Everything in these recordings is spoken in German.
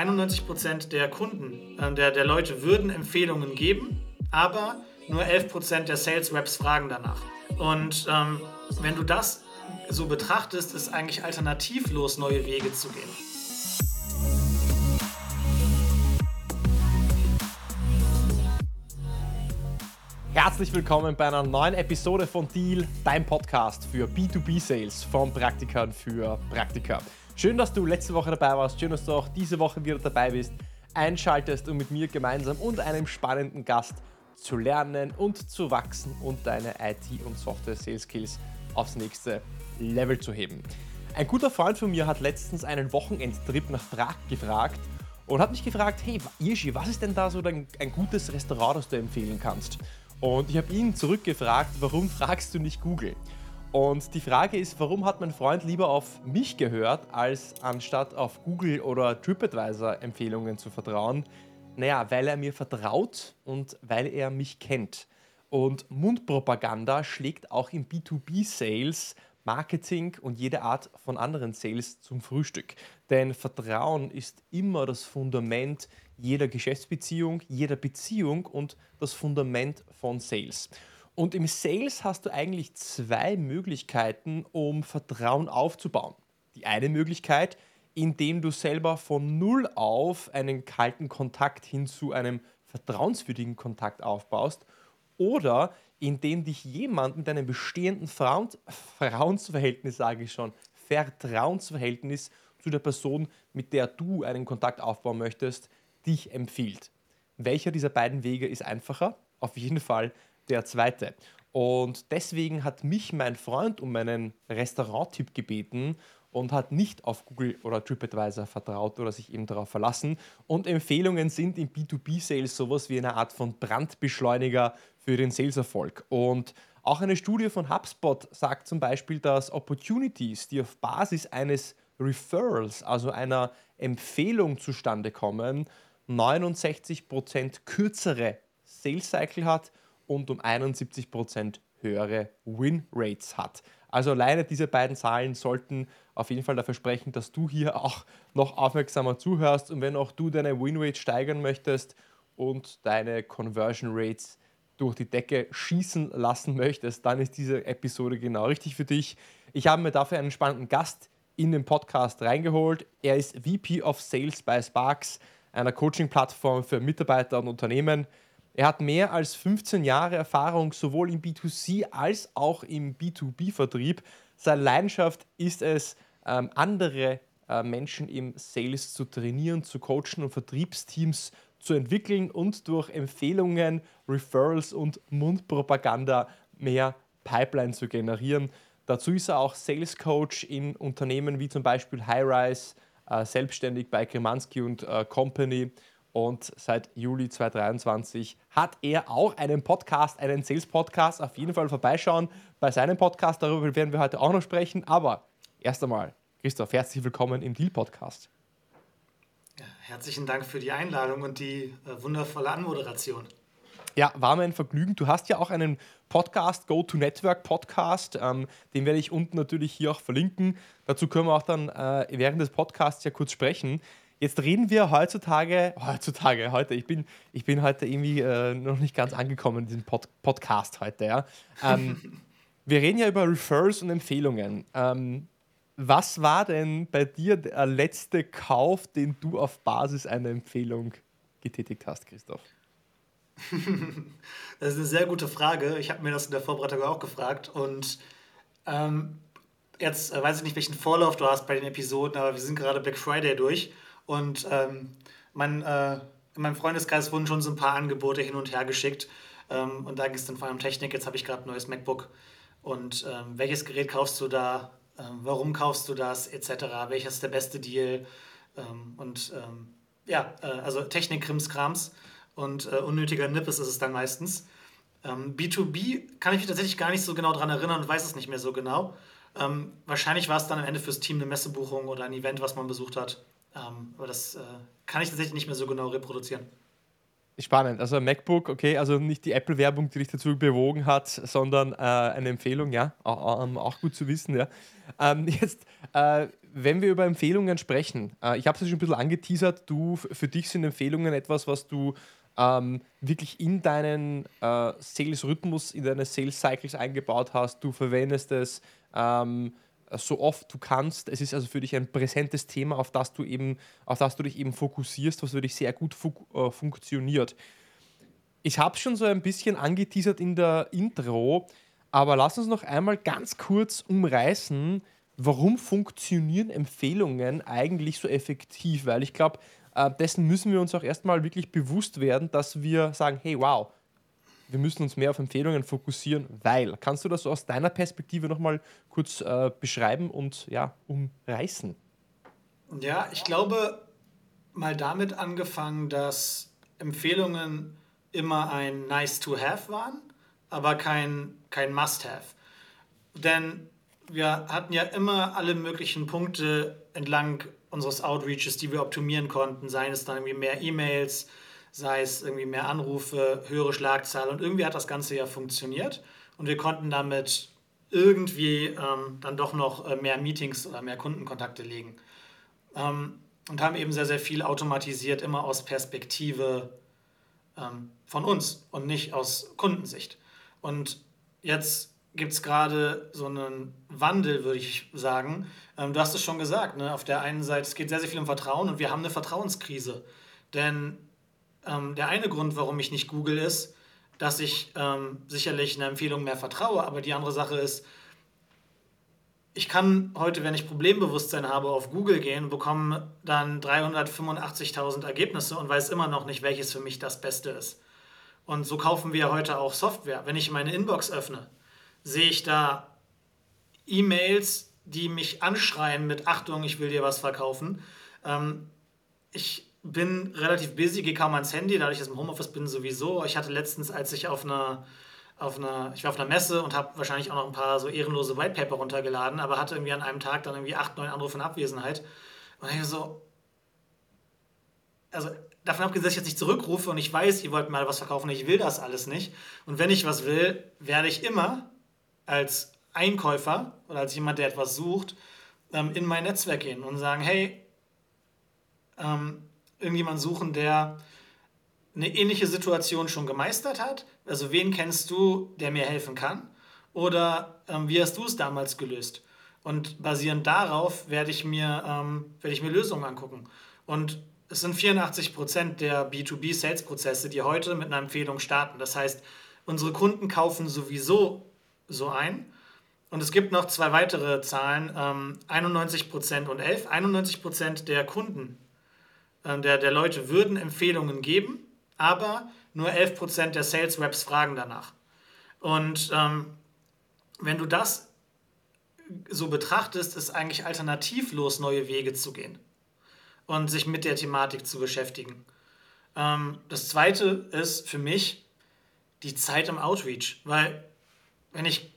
91% der Kunden, äh, der, der Leute würden Empfehlungen geben, aber nur 11% der Sales Reps fragen danach. Und ähm, wenn du das so betrachtest, ist eigentlich alternativlos, neue Wege zu gehen. Herzlich willkommen bei einer neuen Episode von Deal, dein Podcast für B2B-Sales von Praktikern für Praktiker. Schön, dass du letzte Woche dabei warst, schön, dass du auch diese Woche wieder dabei bist, einschaltest, um mit mir gemeinsam und einem spannenden Gast zu lernen und zu wachsen und deine IT- und Software-Sales-Skills aufs nächste Level zu heben. Ein guter Freund von mir hat letztens einen Wochenendtrip nach Prag gefragt und hat mich gefragt, hey Irschi, was ist denn da so ein, ein gutes Restaurant, das du empfehlen kannst? Und ich habe ihn zurückgefragt, warum fragst du nicht Google? Und die Frage ist, warum hat mein Freund lieber auf mich gehört, als anstatt auf Google oder TripAdvisor Empfehlungen zu vertrauen? Naja, weil er mir vertraut und weil er mich kennt. Und Mundpropaganda schlägt auch im B2B-Sales, Marketing und jede Art von anderen Sales zum Frühstück. Denn Vertrauen ist immer das Fundament jeder Geschäftsbeziehung, jeder Beziehung und das Fundament von Sales. Und im Sales hast du eigentlich zwei Möglichkeiten, um Vertrauen aufzubauen. Die eine Möglichkeit, indem du selber von Null auf einen kalten Kontakt hin zu einem vertrauenswürdigen Kontakt aufbaust. Oder indem dich jemand mit einem bestehenden Vertrauensverhältnis, sage ich schon, Vertrauensverhältnis zu der Person, mit der du einen Kontakt aufbauen möchtest, dich empfiehlt. Welcher dieser beiden Wege ist einfacher? Auf jeden Fall der zweite. Und deswegen hat mich mein Freund um meinen Restaurant-Tipp gebeten und hat nicht auf Google oder TripAdvisor vertraut oder sich eben darauf verlassen. Und Empfehlungen sind im B2B-Sales sowas wie eine Art von Brandbeschleuniger für den Saleserfolg. Und auch eine Studie von HubSpot sagt zum Beispiel, dass Opportunities, die auf Basis eines Referrals, also einer Empfehlung zustande kommen, 69% kürzere Sales Cycle hat und um 71% höhere Win Rates hat. Also alleine diese beiden Zahlen sollten auf jeden Fall dafür sprechen, dass du hier auch noch aufmerksamer zuhörst und wenn auch du deine Win Rate steigern möchtest und deine Conversion Rates durch die Decke schießen lassen möchtest, dann ist diese Episode genau richtig für dich. Ich habe mir dafür einen spannenden Gast in den Podcast reingeholt. Er ist VP of Sales bei Sparks, einer Coaching-Plattform für Mitarbeiter und Unternehmen. Er hat mehr als 15 Jahre Erfahrung sowohl im B2C als auch im B2B-Vertrieb. Seine Leidenschaft ist es, ähm, andere äh, Menschen im Sales zu trainieren, zu coachen und Vertriebsteams zu entwickeln und durch Empfehlungen, Referrals und Mundpropaganda mehr Pipeline zu generieren. Dazu ist er auch Sales Coach in Unternehmen wie zum Beispiel Highrise, äh, selbstständig bei Kremanski und äh, Company und seit Juli 2023 hat er auch einen Podcast, einen Sales-Podcast. Auf jeden Fall vorbeischauen bei seinem Podcast. Darüber werden wir heute auch noch sprechen. Aber erst einmal, Christoph, herzlich willkommen im Deal-Podcast. Herzlichen Dank für die Einladung und die äh, wundervolle Anmoderation. Ja, war mir ein Vergnügen. Du hast ja auch einen Podcast, Go-to-Network Podcast. Ähm, den werde ich unten natürlich hier auch verlinken. Dazu können wir auch dann äh, während des Podcasts ja kurz sprechen. Jetzt reden wir heutzutage, heutzutage, heute, ich bin, ich bin heute irgendwie äh, noch nicht ganz angekommen in diesem Pod Podcast heute, ja. Ähm, wir reden ja über Refers und Empfehlungen. Ähm, was war denn bei dir der letzte Kauf, den du auf Basis einer Empfehlung getätigt hast, Christoph? das ist eine sehr gute Frage. Ich habe mir das in der Vorbereitung auch gefragt und ähm, jetzt äh, weiß ich nicht, welchen Vorlauf du hast bei den Episoden, aber wir sind gerade Black Friday durch und ähm, mein, äh, in meinem Freundeskreis wurden schon so ein paar Angebote hin und her geschickt. Ähm, und da ging es dann vor allem um Technik. Jetzt habe ich gerade ein neues MacBook. Und ähm, welches Gerät kaufst du da? Ähm, warum kaufst du das? Etc. Welches ist der beste Deal? Ähm, und ähm, ja, äh, also Technik, Krimskrams und äh, unnötiger Nippes ist es dann meistens. B2B kann ich mich tatsächlich gar nicht so genau daran erinnern und weiß es nicht mehr so genau. wahrscheinlich war es dann am Ende fürs Team eine Messebuchung oder ein Event, was man besucht hat. Ähm, aber das äh, kann ich tatsächlich nicht mehr so genau reproduzieren. Spannend. Also MacBook, okay, also nicht die Apple-Werbung, die dich dazu bewogen hat, sondern äh, eine Empfehlung, ja, auch, ähm, auch, gut zu wissen, ja. Ähm, jetzt, äh, wenn wir über Empfehlungen sprechen, äh, ich habe es schon ein bisschen angeteasert, du, für dich sind Empfehlungen etwas, was du ähm, wirklich in deinen äh, Sales-Rhythmus, in deine Sales-Cycles eingebaut hast. Du verwendest es ähm, so oft du kannst. Es ist also für dich ein präsentes Thema, auf das du eben, auf das du dich eben fokussierst, was für dich sehr gut fu äh, funktioniert. Ich habe schon so ein bisschen angeteasert in der Intro, aber lass uns noch einmal ganz kurz umreißen, warum funktionieren Empfehlungen eigentlich so effektiv? Weil ich glaube, äh, dessen müssen wir uns auch erstmal wirklich bewusst werden, dass wir sagen, hey, wow, wir müssen uns mehr auf Empfehlungen fokussieren, weil. Kannst du das so aus deiner Perspektive nochmal kurz äh, beschreiben und ja, umreißen? Ja, ich glaube, mal damit angefangen, dass Empfehlungen immer ein Nice to Have waren, aber kein, kein Must Have. Denn wir hatten ja immer alle möglichen Punkte entlang unseres Outreaches, die wir optimieren konnten, seien es dann irgendwie mehr E-Mails, sei es irgendwie mehr Anrufe, höhere Schlagzahl. Und irgendwie hat das Ganze ja funktioniert und wir konnten damit irgendwie ähm, dann doch noch äh, mehr Meetings oder mehr Kundenkontakte legen. Ähm, und haben eben sehr, sehr viel automatisiert, immer aus Perspektive ähm, von uns und nicht aus Kundensicht. Und jetzt gibt es gerade so einen Wandel, würde ich sagen. Ähm, du hast es schon gesagt, ne? auf der einen Seite, es geht sehr, sehr viel um Vertrauen und wir haben eine Vertrauenskrise. Denn ähm, der eine Grund, warum ich nicht google, ist, dass ich ähm, sicherlich einer Empfehlung mehr vertraue, aber die andere Sache ist, ich kann heute, wenn ich Problembewusstsein habe, auf Google gehen und bekomme dann 385.000 Ergebnisse und weiß immer noch nicht, welches für mich das Beste ist. Und so kaufen wir heute auch Software. Wenn ich meine Inbox öffne, sehe ich da E-Mails, die mich anschreien mit Achtung, ich will dir was verkaufen. Ähm, ich bin relativ busy, gehe kaum ans Handy, dadurch, dass ich im Homeoffice bin sowieso. Ich hatte letztens, als ich auf einer, auf einer, ich war auf einer Messe und habe wahrscheinlich auch noch ein paar so ehrenlose Whitepaper runtergeladen, aber hatte irgendwie an einem Tag dann irgendwie acht, neun Anrufe in Abwesenheit. Und ich so, also davon abgesehen, dass ich jetzt nicht zurückrufe und ich weiß, ihr wollt mal was verkaufen, ich will das alles nicht. Und wenn ich was will, werde ich immer als Einkäufer oder als jemand, der etwas sucht, ähm, in mein Netzwerk gehen und sagen, hey, ähm, irgendjemand suchen, der eine ähnliche Situation schon gemeistert hat. Also wen kennst du, der mir helfen kann? Oder ähm, wie hast du es damals gelöst? Und basierend darauf werde ich mir, ähm, werde ich mir Lösungen angucken. Und es sind 84 Prozent der B2B-Sales-Prozesse, die heute mit einer Empfehlung starten. Das heißt, unsere Kunden kaufen sowieso so ein. Und es gibt noch zwei weitere Zahlen, ähm, 91 Prozent und 11. 91 Prozent der Kunden der, der Leute würden Empfehlungen geben, aber nur 11% der Sales Reps fragen danach. Und ähm, wenn du das so betrachtest, ist eigentlich alternativlos, neue Wege zu gehen und sich mit der Thematik zu beschäftigen. Ähm, das zweite ist für mich die Zeit im Outreach, weil wenn ich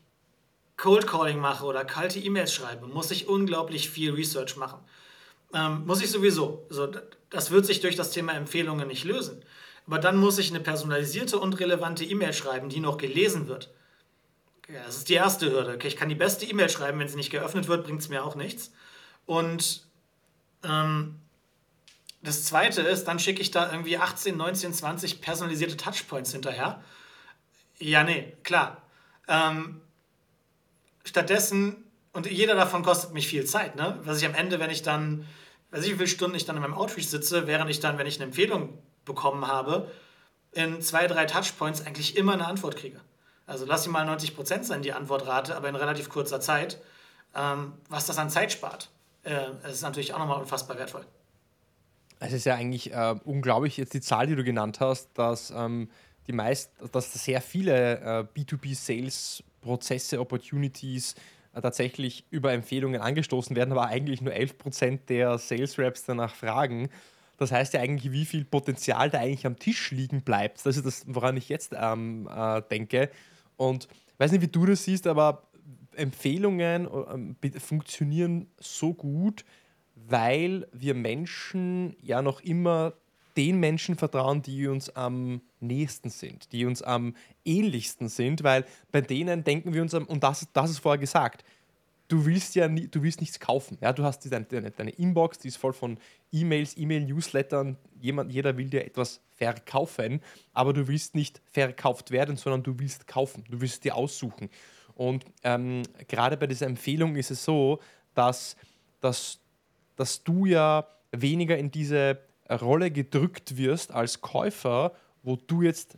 Cold Calling mache oder kalte E-Mails schreibe, muss ich unglaublich viel Research machen. Ähm, muss ich sowieso. Also, das wird sich durch das Thema Empfehlungen nicht lösen. Aber dann muss ich eine personalisierte und relevante E-Mail schreiben, die noch gelesen wird. Ja, das ist die erste Hürde. Okay, ich kann die beste E-Mail schreiben, wenn sie nicht geöffnet wird, bringt es mir auch nichts. Und ähm, das zweite ist, dann schicke ich da irgendwie 18, 19, 20 personalisierte Touchpoints hinterher. Ja, nee, klar. Ähm, stattdessen, und jeder davon kostet mich viel Zeit, ne? was ich am Ende, wenn ich dann weiß ich, wie viele Stunden ich dann in meinem Outreach sitze, während ich dann, wenn ich eine Empfehlung bekommen habe, in zwei, drei Touchpoints eigentlich immer eine Antwort kriege. Also lass sie mal 90% sein, die Antwortrate, aber in relativ kurzer Zeit. Ähm, was das an Zeit spart, äh, ist natürlich auch nochmal unfassbar wertvoll. Es ist ja eigentlich äh, unglaublich, jetzt die Zahl, die du genannt hast, dass ähm, die meist, dass sehr viele äh, B2B-Sales-Prozesse, Opportunities tatsächlich über Empfehlungen angestoßen werden, aber eigentlich nur 11% der Sales Reps danach fragen. Das heißt ja eigentlich, wie viel Potenzial da eigentlich am Tisch liegen bleibt. Das ist das, woran ich jetzt ähm, äh, denke. Und ich weiß nicht, wie du das siehst, aber Empfehlungen äh, funktionieren so gut, weil wir Menschen ja noch immer den Menschen vertrauen, die uns am nächsten sind, die uns am ähnlichsten sind, weil bei denen denken wir uns, und das, das ist vorher gesagt, du willst ja nie, du willst nichts kaufen. Ja? Du hast deine, deine, deine Inbox, die ist voll von E-Mails, E-Mail-Newslettern, jeder will dir etwas verkaufen, aber du willst nicht verkauft werden, sondern du willst kaufen, du willst dir aussuchen. Und ähm, gerade bei dieser Empfehlung ist es so, dass, dass, dass du ja weniger in diese Rolle gedrückt wirst als Käufer, wo du jetzt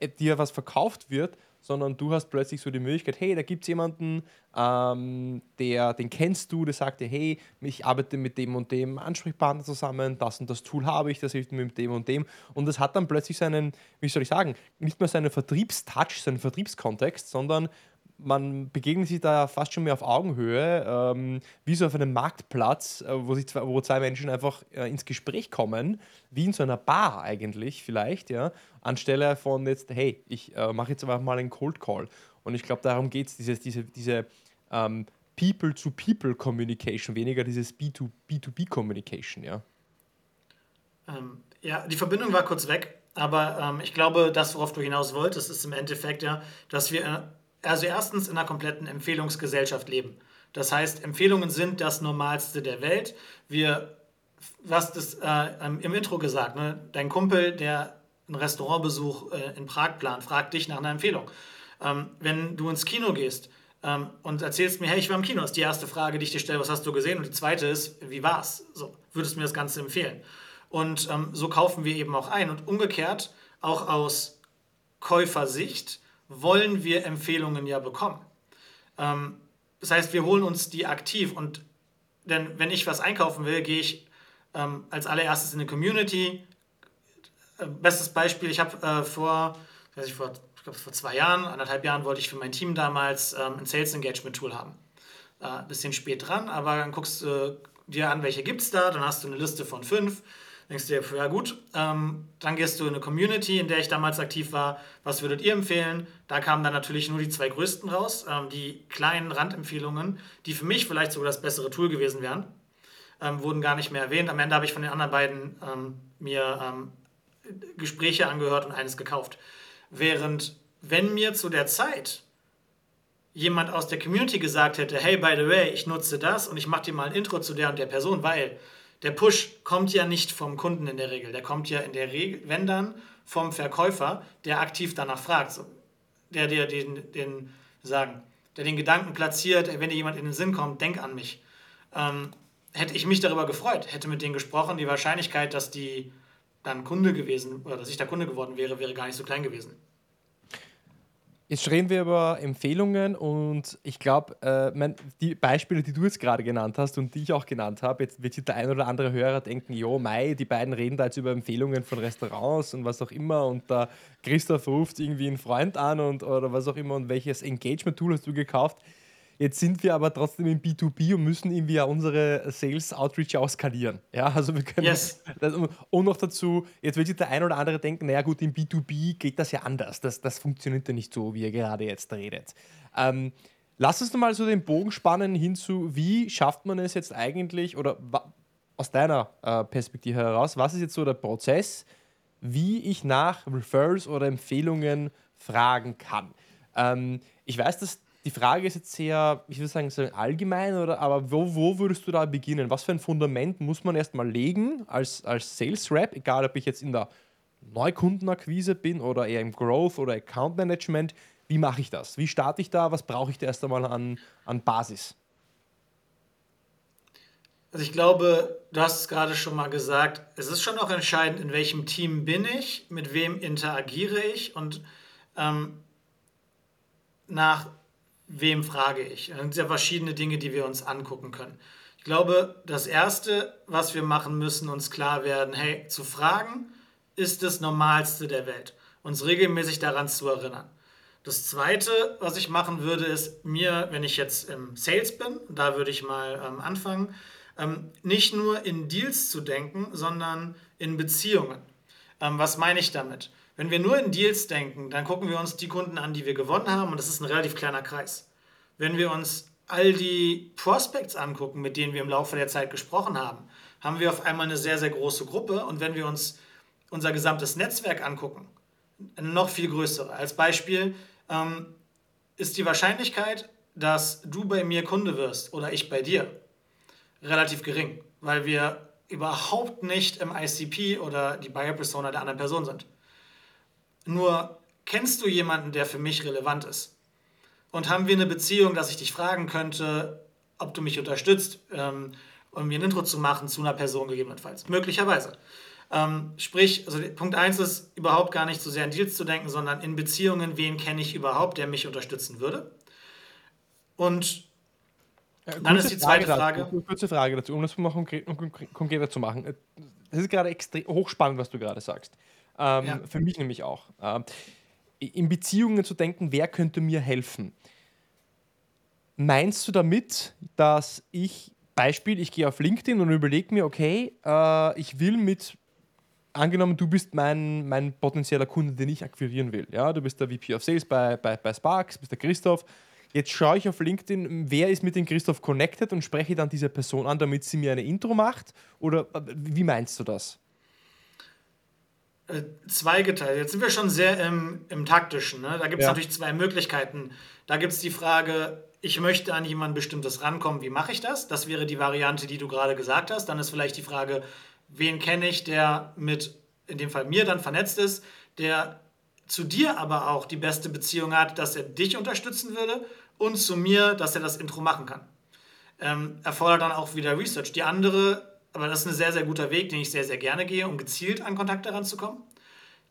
äh, dir was verkauft wird, sondern du hast plötzlich so die Möglichkeit, hey, da gibt es jemanden, ähm, der, den kennst du, der sagt dir, hey, ich arbeite mit dem und dem Ansprechpartner zusammen, das und das Tool habe ich, das hilft mir mit dem und dem. Und das hat dann plötzlich seinen, wie soll ich sagen, nicht mehr seinen Vertriebstouch, seinen Vertriebskontext, sondern man begegnet sich da fast schon mehr auf Augenhöhe, ähm, wie so auf einem Marktplatz, äh, wo, sich zwei, wo zwei Menschen einfach äh, ins Gespräch kommen, wie in so einer Bar eigentlich vielleicht, ja, anstelle von jetzt, hey, ich äh, mache jetzt einfach mal einen Cold Call. Und ich glaube, darum geht es, diese, diese, ähm, People-to-People-Communication, weniger dieses B2B-Communication, ja. Ähm, ja, die Verbindung war kurz weg, aber ähm, ich glaube, das, worauf du hinaus wolltest, ist im Endeffekt ja, dass wir äh, also erstens in einer kompletten Empfehlungsgesellschaft leben. Das heißt, Empfehlungen sind das Normalste der Welt. Wir, was das äh, im Intro gesagt, ne? dein Kumpel, der einen Restaurantbesuch äh, in Prag plant, fragt dich nach einer Empfehlung. Ähm, wenn du ins Kino gehst ähm, und erzählst mir, hey, ich war im Kino, ist die erste Frage, die ich dir stelle, was hast du gesehen? Und die zweite ist, wie war's? So, würdest du mir das Ganze empfehlen? Und ähm, so kaufen wir eben auch ein. Und umgekehrt, auch aus Käufersicht, wollen wir Empfehlungen ja bekommen. Ähm, das heißt, wir holen uns die aktiv und denn wenn ich was einkaufen will, gehe ich ähm, als allererstes in eine Community. Äh, bestes Beispiel, ich habe äh, vor, weiß ich, vor, ich glaube vor zwei Jahren, anderthalb Jahren wollte ich für mein Team damals ähm, ein Sales Engagement Tool haben. Äh, bisschen spät dran, aber dann guckst du äh, dir an, welche gibt es da, dann hast du eine Liste von fünf denkst du dir, ja gut, ähm, dann gehst du in eine Community, in der ich damals aktiv war. Was würdet ihr empfehlen? Da kamen dann natürlich nur die zwei größten raus, ähm, die kleinen Randempfehlungen, die für mich vielleicht sogar das bessere Tool gewesen wären, ähm, wurden gar nicht mehr erwähnt. Am Ende habe ich von den anderen beiden ähm, mir ähm, Gespräche angehört und eines gekauft. Während, wenn mir zu der Zeit jemand aus der Community gesagt hätte, hey, by the way, ich nutze das und ich mache dir mal ein Intro zu der und der Person, weil der Push kommt ja nicht vom Kunden in der Regel. Der kommt ja in der Regel, wenn dann, vom Verkäufer, der aktiv danach fragt. Der dir den, den, sagen, der den Gedanken platziert, wenn dir jemand in den Sinn kommt, denk an mich. Ähm, hätte ich mich darüber gefreut, hätte mit denen gesprochen, die Wahrscheinlichkeit, dass die dann Kunde gewesen oder dass ich der Kunde geworden wäre, wäre gar nicht so klein gewesen. Jetzt reden wir über Empfehlungen und ich glaube, äh, die Beispiele, die du jetzt gerade genannt hast und die ich auch genannt habe, jetzt wird sich der ein oder andere Hörer denken, jo, Mai, die beiden reden da jetzt über Empfehlungen von Restaurants und was auch immer und da Christoph ruft irgendwie einen Freund an und oder was auch immer und welches Engagement-Tool hast du gekauft? Jetzt sind wir aber trotzdem im B2B und müssen irgendwie ja unsere Sales Outreach auch skalieren. Ja, also wir können. Yes. Das, und noch dazu, jetzt wird sich der ein oder andere denken, naja, gut, im B2B geht das ja anders. Das, das funktioniert ja nicht so, wie ihr gerade jetzt redet. Ähm, lass uns mal so den Bogen spannen hinzu, wie schafft man es jetzt eigentlich, oder aus deiner äh, Perspektive heraus, was ist jetzt so der Prozess, wie ich nach Referrals oder Empfehlungen fragen kann? Ähm, ich weiß, dass die Frage ist jetzt sehr, ich würde sagen, so allgemein, oder, aber wo, wo würdest du da beginnen? Was für ein Fundament muss man erstmal legen als, als Sales Rep, egal ob ich jetzt in der Neukundenakquise bin oder eher im Growth oder Account Management? Wie mache ich das? Wie starte ich da? Was brauche ich da erst einmal an, an Basis? Also ich glaube, du hast es gerade schon mal gesagt, es ist schon auch entscheidend, in welchem Team bin ich, mit wem interagiere ich und ähm, nach wem frage ich? Das sind ja verschiedene Dinge, die wir uns angucken können. Ich glaube, das Erste, was wir machen müssen, uns klar werden, hey, zu fragen ist das Normalste der Welt. Uns regelmäßig daran zu erinnern. Das Zweite, was ich machen würde, ist mir, wenn ich jetzt im Sales bin, da würde ich mal ähm, anfangen, ähm, nicht nur in Deals zu denken, sondern in Beziehungen. Ähm, was meine ich damit? Wenn wir nur in Deals denken, dann gucken wir uns die Kunden an, die wir gewonnen haben und das ist ein relativ kleiner Kreis. Wenn wir uns all die Prospects angucken, mit denen wir im Laufe der Zeit gesprochen haben, haben wir auf einmal eine sehr, sehr große Gruppe und wenn wir uns unser gesamtes Netzwerk angucken, noch viel größere. Als Beispiel ähm, ist die Wahrscheinlichkeit, dass du bei mir Kunde wirst oder ich bei dir, relativ gering, weil wir überhaupt nicht im ICP oder die Buyer Persona der anderen Person sind. Nur kennst du jemanden, der für mich relevant ist? Und haben wir eine Beziehung, dass ich dich fragen könnte, ob du mich unterstützt, ähm, um mir ein Intro zu machen zu einer Person gegebenenfalls? Möglicherweise. Ähm, sprich, also Punkt 1 ist überhaupt gar nicht so sehr in Deals zu denken, sondern in Beziehungen, wen kenne ich überhaupt, der mich unterstützen würde. Und ja, dann ist die zweite Frage. Frage. Kurze Frage dazu, um das mal konkret, konkreter zu machen. Das ist gerade extrem hochspannend, was du gerade sagst. Ähm, ja. Für mich nämlich auch. Ähm, in Beziehungen zu denken, wer könnte mir helfen? Meinst du damit, dass ich, Beispiel, ich gehe auf LinkedIn und überlege mir, okay, äh, ich will mit, angenommen, du bist mein, mein potenzieller Kunde, den ich akquirieren will. Ja, du bist der VP of Sales bei, bei, bei Sparks, bist der Christoph Jetzt schaue ich auf LinkedIn, wer ist mit dem Christoph connected und spreche dann diese Person an, damit sie mir eine Intro macht? Oder äh, wie meinst du das? Äh, zweigeteilt. Jetzt sind wir schon sehr im, im Taktischen. Ne? Da gibt es ja. natürlich zwei Möglichkeiten. Da gibt es die Frage, ich möchte an jemand Bestimmtes rankommen, wie mache ich das? Das wäre die Variante, die du gerade gesagt hast. Dann ist vielleicht die Frage, wen kenne ich, der mit, in dem Fall mir dann vernetzt ist, der zu dir aber auch die beste Beziehung hat, dass er dich unterstützen würde und zu mir, dass er das Intro machen kann. Ähm, erfordert dann auch wieder Research. Die andere, aber das ist ein sehr, sehr guter Weg, den ich sehr, sehr gerne gehe, um gezielt an Kontakte ranzukommen.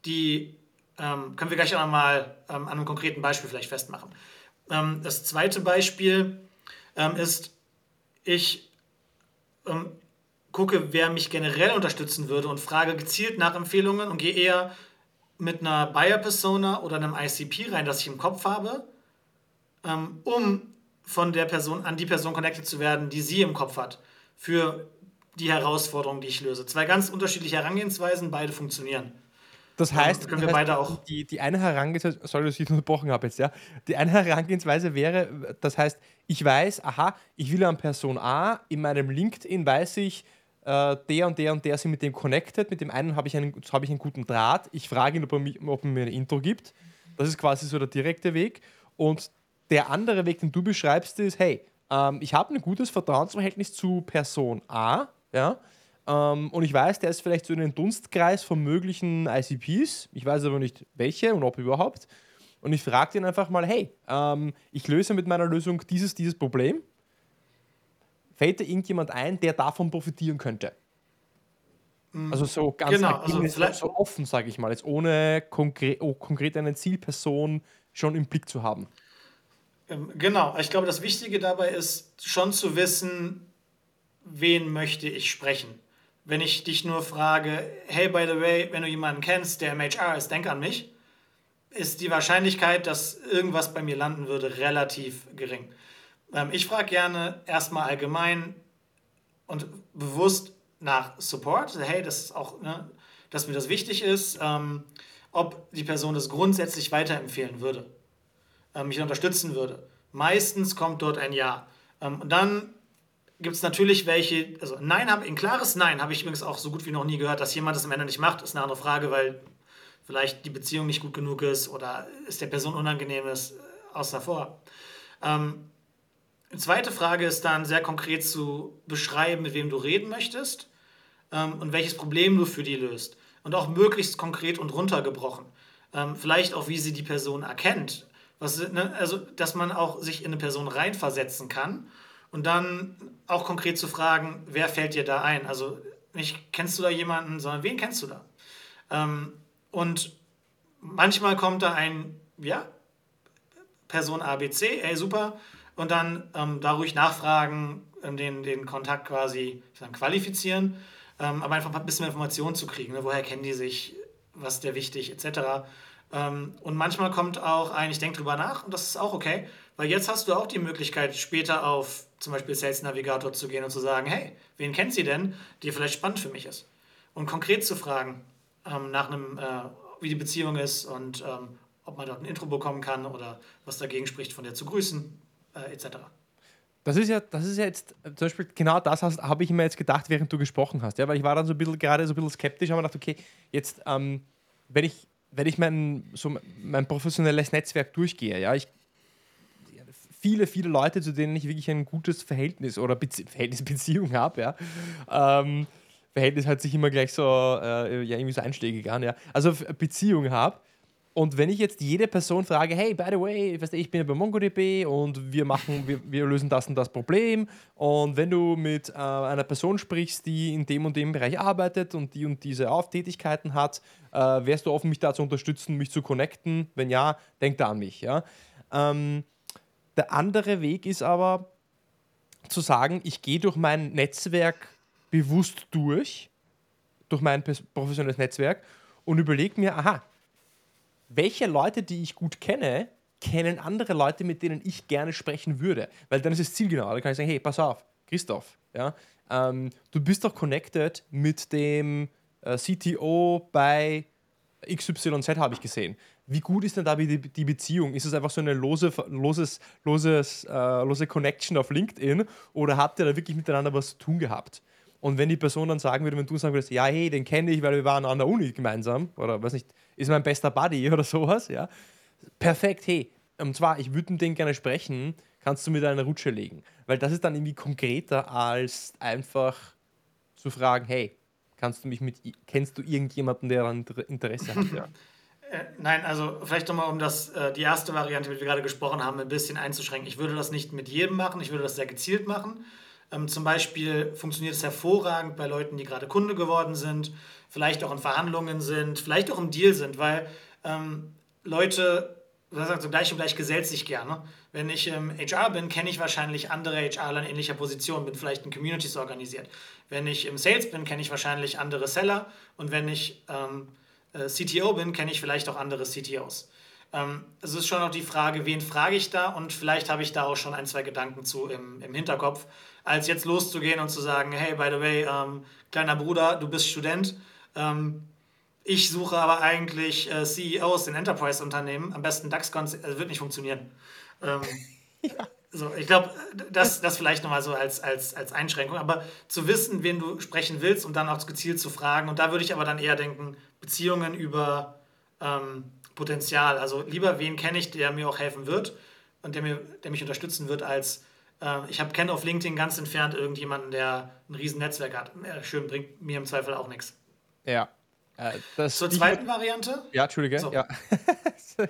Die ähm, können wir gleich auch mal ähm, an einem konkreten Beispiel vielleicht festmachen. Ähm, das zweite Beispiel ähm, ist, ich ähm, gucke, wer mich generell unterstützen würde und frage gezielt nach Empfehlungen und gehe eher mit einer Buyer-Persona oder einem ICP rein, das ich im Kopf habe, ähm, um von der Person an die Person connected zu werden, die sie im Kopf hat, für die Herausforderung, die ich löse. Zwei ganz unterschiedliche Herangehensweisen, beide funktionieren. Das heißt, ähm, können wir das heißt, beide auch. Die, die eine Herangehensweise, sorry, dass ich unterbrochen habe jetzt, ja. Die eine Herangehensweise wäre, das heißt, ich weiß, aha, ich will an Person A, in meinem LinkedIn weiß ich, äh, der und der und der sind mit dem connected, mit dem einen habe ich, einen, hab ich einen guten Draht, ich frage ihn, ob er, mich, ob er mir ein Intro gibt. Das ist quasi so der direkte Weg. Und der andere Weg, den du beschreibst, ist, hey, ähm, ich habe ein gutes Vertrauensverhältnis zu Person A, ja, ähm, und ich weiß, der ist vielleicht so in den Dunstkreis von möglichen ICPs, ich weiß aber nicht welche und ob überhaupt. Und ich frage den einfach mal, hey, ähm, ich löse mit meiner Lösung dieses, dieses Problem. Fällt dir irgendjemand ein, der davon profitieren könnte? Mm, also so ganz genau, also vielleicht so offen, sage ich mal, jetzt ohne konkret, oh, konkret eine Zielperson schon im Blick zu haben. Ähm, genau, ich glaube, das Wichtige dabei ist schon zu wissen, wen möchte ich sprechen. Wenn ich dich nur frage, hey, by the way, wenn du jemanden kennst, der im HR ist, denk an mich, ist die Wahrscheinlichkeit, dass irgendwas bei mir landen würde, relativ gering. Ähm, ich frage gerne erstmal allgemein und bewusst nach Support. Hey, das ist auch, ne, dass mir das wichtig ist, ähm, ob die Person das grundsätzlich weiterempfehlen würde äh, mich unterstützen würde. Meistens kommt dort ein Ja. Ähm, und dann gibt es natürlich welche, also Nein habe, ein klares Nein habe ich übrigens auch so gut wie noch nie gehört, dass jemand das am Ende nicht macht, ist eine andere Frage, weil vielleicht die Beziehung nicht gut genug ist oder ist der Person unangenehm ist, äh, außer vor. Ähm, zweite Frage ist dann sehr konkret zu beschreiben, mit wem du reden möchtest ähm, und welches Problem du für die löst. Und auch möglichst konkret und runtergebrochen. Ähm, vielleicht auch, wie sie die Person erkennt. Was, ne, also, dass man auch sich in eine Person reinversetzen kann und dann auch konkret zu fragen, wer fällt dir da ein? Also nicht kennst du da jemanden, sondern wen kennst du da? Ähm, und manchmal kommt da ein, ja, Person ABC, ey, super, und dann ähm, da ruhig nachfragen, ähm, den, den Kontakt quasi dann qualifizieren, ähm, aber einfach ein bisschen mehr Informationen zu kriegen. Ne? Woher kennen die sich, was ist dir wichtig, etc. Ähm, und manchmal kommt auch ein, ich denke drüber nach und das ist auch okay, weil jetzt hast du auch die Möglichkeit, später auf zum Beispiel Sales Navigator zu gehen und zu sagen, hey, wen kennt sie denn, die vielleicht spannend für mich ist? Und konkret zu fragen ähm, nach einem, äh, wie die Beziehung ist und ähm, ob man dort ein Intro bekommen kann oder was dagegen spricht, von der zu grüßen, äh, etc. Das ist ja, das ist ja jetzt, zum Beispiel genau das habe ich mir jetzt gedacht, während du gesprochen hast, ja, weil ich war dann so ein bisschen, gerade so ein bisschen skeptisch, aber gedacht, okay, jetzt, ähm, wenn ich, wenn ich mein, so mein professionelles Netzwerk durchgehe, ja, ich viele, viele Leute, zu denen ich wirklich ein gutes Verhältnis oder Bezie Verhältnis Beziehung habe, ja. Ähm, Verhältnis hört sich immer gleich so, äh, ja, irgendwie so einschlägig an, ja. Also Beziehung habe. Und wenn ich jetzt jede Person frage, hey, by the way, weißt du, ich bin ja bei MongoDB und wir machen, wir, wir lösen das und das Problem. Und wenn du mit äh, einer Person sprichst, die in dem und dem Bereich arbeitet und die und diese Auftätigkeiten hat, äh, wärst du offen, mich da zu unterstützen, mich zu connecten? Wenn ja, denk da an mich. Ja? Ähm, der andere Weg ist aber zu sagen, ich gehe durch mein Netzwerk bewusst durch, durch mein professionelles Netzwerk und überlege mir, aha, welche Leute, die ich gut kenne, kennen andere Leute, mit denen ich gerne sprechen würde. Weil dann ist es zielgenau. Da kann ich sagen, hey, pass auf, Christoph, ja, ähm, du bist doch connected mit dem äh, CTO bei XYZ, habe ich gesehen. Wie gut ist denn da die, die Beziehung? Ist es einfach so eine lose, loses, loses, äh, lose Connection auf LinkedIn oder habt ihr da wirklich miteinander was zu tun gehabt? Und wenn die Person dann sagen würde, wenn du sagen würdest, ja, hey, den kenne ich, weil wir waren an der Uni gemeinsam oder weiß nicht, ist mein bester Buddy oder sowas, ja. Perfekt, hey. Und zwar, ich würde mit denen gerne sprechen, kannst du mir da eine Rutsche legen? Weil das ist dann irgendwie konkreter als einfach zu fragen, hey, kannst du mich mit, kennst du irgendjemanden, der daran Interesse hat? Ja. Äh, nein, also vielleicht nochmal, um das, äh, die erste Variante, die wir gerade gesprochen haben, ein bisschen einzuschränken. Ich würde das nicht mit jedem machen, ich würde das sehr gezielt machen. Ähm, zum Beispiel funktioniert es hervorragend bei Leuten, die gerade Kunde geworden sind, vielleicht auch in Verhandlungen sind, vielleicht auch im Deal sind, weil ähm, Leute, sagt so gleich und gleich gesellt sich gerne. Wenn ich im HR bin, kenne ich wahrscheinlich andere HRler in ähnlicher Position, bin vielleicht in Communities organisiert. Wenn ich im Sales bin, kenne ich wahrscheinlich andere Seller und wenn ich ähm, äh, CTO bin, kenne ich vielleicht auch andere CTOs. Ähm, es ist schon noch die Frage, wen frage ich da und vielleicht habe ich da auch schon ein, zwei Gedanken zu im, im Hinterkopf, als jetzt loszugehen und zu sagen, hey, by the way, ähm, kleiner Bruder, du bist Student, ähm, ich suche aber eigentlich äh, CEOs in Enterprise-Unternehmen, am besten DAX-Konzern, also wird nicht funktionieren. Ähm, ja. So, ich glaube, das, das vielleicht nochmal so als, als, als Einschränkung. Aber zu wissen, wen du sprechen willst und dann auch gezielt zu fragen. Und da würde ich aber dann eher denken, Beziehungen über ähm, Potenzial. Also lieber, wen kenne ich, der mir auch helfen wird und der, mir, der mich unterstützen wird, als äh, ich kenne auf LinkedIn ganz entfernt irgendjemanden, der ein riesen Netzwerk hat. Schön, bringt mir im Zweifel auch nichts. Ja. Äh, Zur zweiten Variante? Ja, Entschuldige. So. Ja.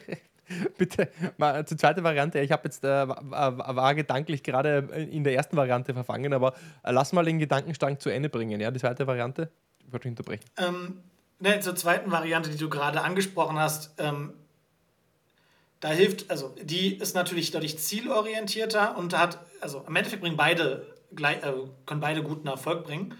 Bitte, mal zur zweiten Variante. Ich habe jetzt äh, war gedanklich gerade in der ersten Variante verfangen, aber äh, lass mal den Gedankenstrang zu Ende bringen. Ja, die zweite Variante. Ich wollte unterbrechen. Ähm, ne, zur zweiten Variante, die du gerade angesprochen hast. Ähm, da hilft, also die ist natürlich deutlich zielorientierter und hat, also im Endeffekt bringen beide, äh, können beide guten Erfolg bringen.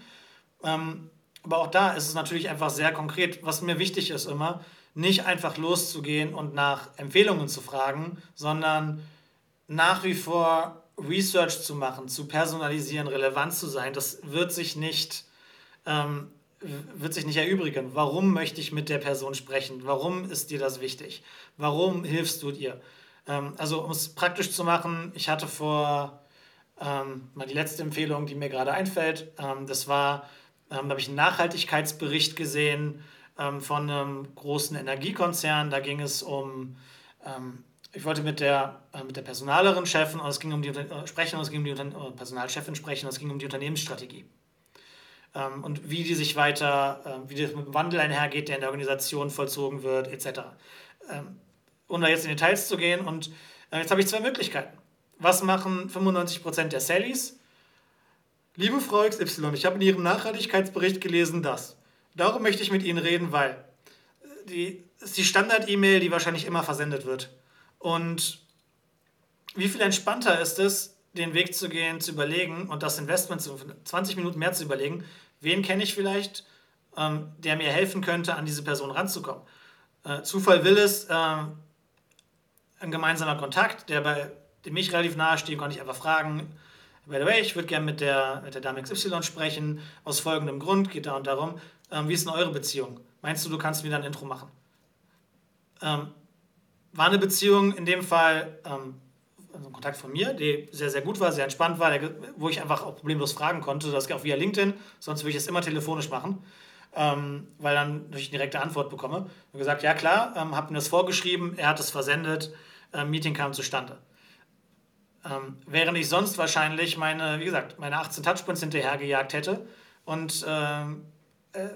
Ähm, aber auch da ist es natürlich einfach sehr konkret. Was mir wichtig ist immer, nicht einfach loszugehen und nach Empfehlungen zu fragen, sondern nach wie vor Research zu machen, zu personalisieren, relevant zu sein. Das wird sich nicht, ähm, wird sich nicht erübrigen. Warum möchte ich mit der Person sprechen? Warum ist dir das wichtig? Warum hilfst du dir? Ähm, also um es praktisch zu machen, ich hatte vor ähm, mal die letzte Empfehlung, die mir gerade einfällt. Ähm, das war, ähm, da habe ich einen Nachhaltigkeitsbericht gesehen ähm, von einem großen Energiekonzern. Da ging es um, ähm, ich wollte mit der, äh, mit der Personalerin sprechen und es ging um die äh, sprechen es ging um die Unter äh, Personalchefin sprechen und es ging um die Unternehmensstrategie. Ähm, und wie die sich weiter, äh, wie das mit dem Wandel einhergeht, der in der Organisation vollzogen wird, etc. Ähm, um da jetzt in Details zu gehen. Und äh, jetzt habe ich zwei Möglichkeiten. Was machen 95% der Sallys? Liebe Frau XY, ich habe in Ihrem Nachhaltigkeitsbericht gelesen, dass. Darum möchte ich mit Ihnen reden, weil die ist die Standard-E-Mail, die wahrscheinlich immer versendet wird. Und wie viel entspannter ist es, den Weg zu gehen, zu überlegen und das Investment zu 20 Minuten mehr zu überlegen, wen kenne ich vielleicht, ähm, der mir helfen könnte, an diese Person ranzukommen. Äh, Zufall will es, äh, ein gemeinsamer Kontakt, der bei dem mich relativ nahe steht, konnte ich einfach fragen, by the way, ich würde gerne mit der, mit der Dame XY sprechen, aus folgendem Grund, geht da und darum. Ähm, wie ist denn eure Beziehung? Meinst du, du kannst wieder ein Intro machen? Ähm, war eine Beziehung in dem Fall ähm, also ein Kontakt von mir, der sehr, sehr gut war, sehr entspannt war, der, wo ich einfach auch problemlos fragen konnte. Das geht auch via LinkedIn, sonst würde ich es immer telefonisch machen, ähm, weil dann durch eine direkte Antwort bekomme. Und gesagt, ja klar, ähm, habe mir das vorgeschrieben, er hat es versendet, äh, Meeting kam zustande. Ähm, während ich sonst wahrscheinlich meine, wie gesagt, meine 18 Touchpoints hinterhergejagt hätte und ähm, äh,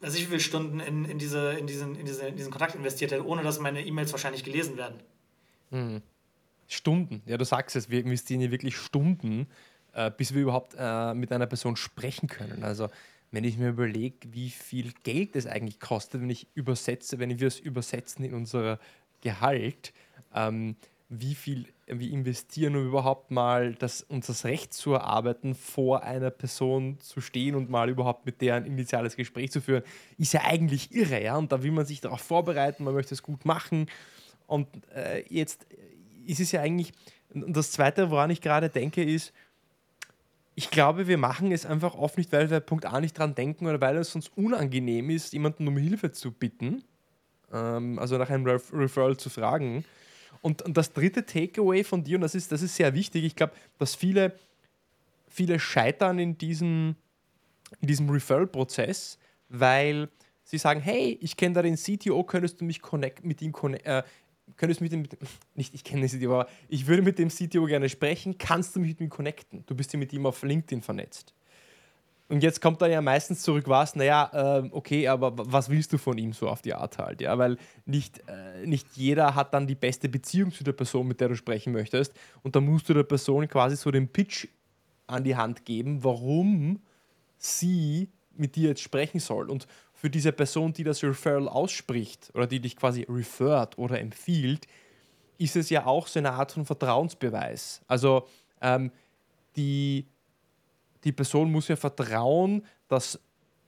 weiß ich wie viele Stunden in, in, diese, in, diesen, in, diese, in diesen Kontakt investiert hätte, ohne dass meine E-Mails wahrscheinlich gelesen werden. Hm. Stunden, ja, du sagst es, wir investieren hier wirklich Stunden, äh, bis wir überhaupt äh, mit einer Person sprechen können. Also, wenn ich mir überlege, wie viel Geld es eigentlich kostet, wenn ich übersetze, wenn wir es übersetzen in unser Gehalt, ähm, wie viel wir investieren, um überhaupt mal das, uns das Recht zu erarbeiten, vor einer Person zu stehen und mal überhaupt mit der ein initiales Gespräch zu führen, ist ja eigentlich irre, ja. Und da will man sich darauf vorbereiten, man möchte es gut machen. Und äh, jetzt ist es ja eigentlich, und das Zweite, woran ich gerade denke, ist, ich glaube, wir machen es einfach oft nicht, weil wir Punkt A nicht dran denken oder weil es uns unangenehm ist, jemanden um Hilfe zu bitten, ähm, also nach einem Ref Referral zu fragen. Und, und das dritte Takeaway von dir, und das ist, das ist sehr wichtig, ich glaube, dass viele, viele scheitern in diesem, in diesem Referral-Prozess, weil sie sagen, hey, ich kenne da den CTO, könntest du mich connect, mit ihm äh, könntest mit nicht ich kenne den aber ich würde mit dem CTO gerne sprechen, kannst du mich mit ihm connecten? Du bist ja mit ihm auf LinkedIn vernetzt. Und jetzt kommt dann ja meistens zurück, was, naja, äh, okay, aber was willst du von ihm so auf die Art halt, ja, weil nicht, äh, nicht jeder hat dann die beste Beziehung zu der Person, mit der du sprechen möchtest und da musst du der Person quasi so den Pitch an die Hand geben, warum sie mit dir jetzt sprechen soll und für diese Person, die das Referral ausspricht oder die dich quasi refert oder empfiehlt, ist es ja auch so eine Art von Vertrauensbeweis. Also ähm, die die Person muss ja vertrauen, dass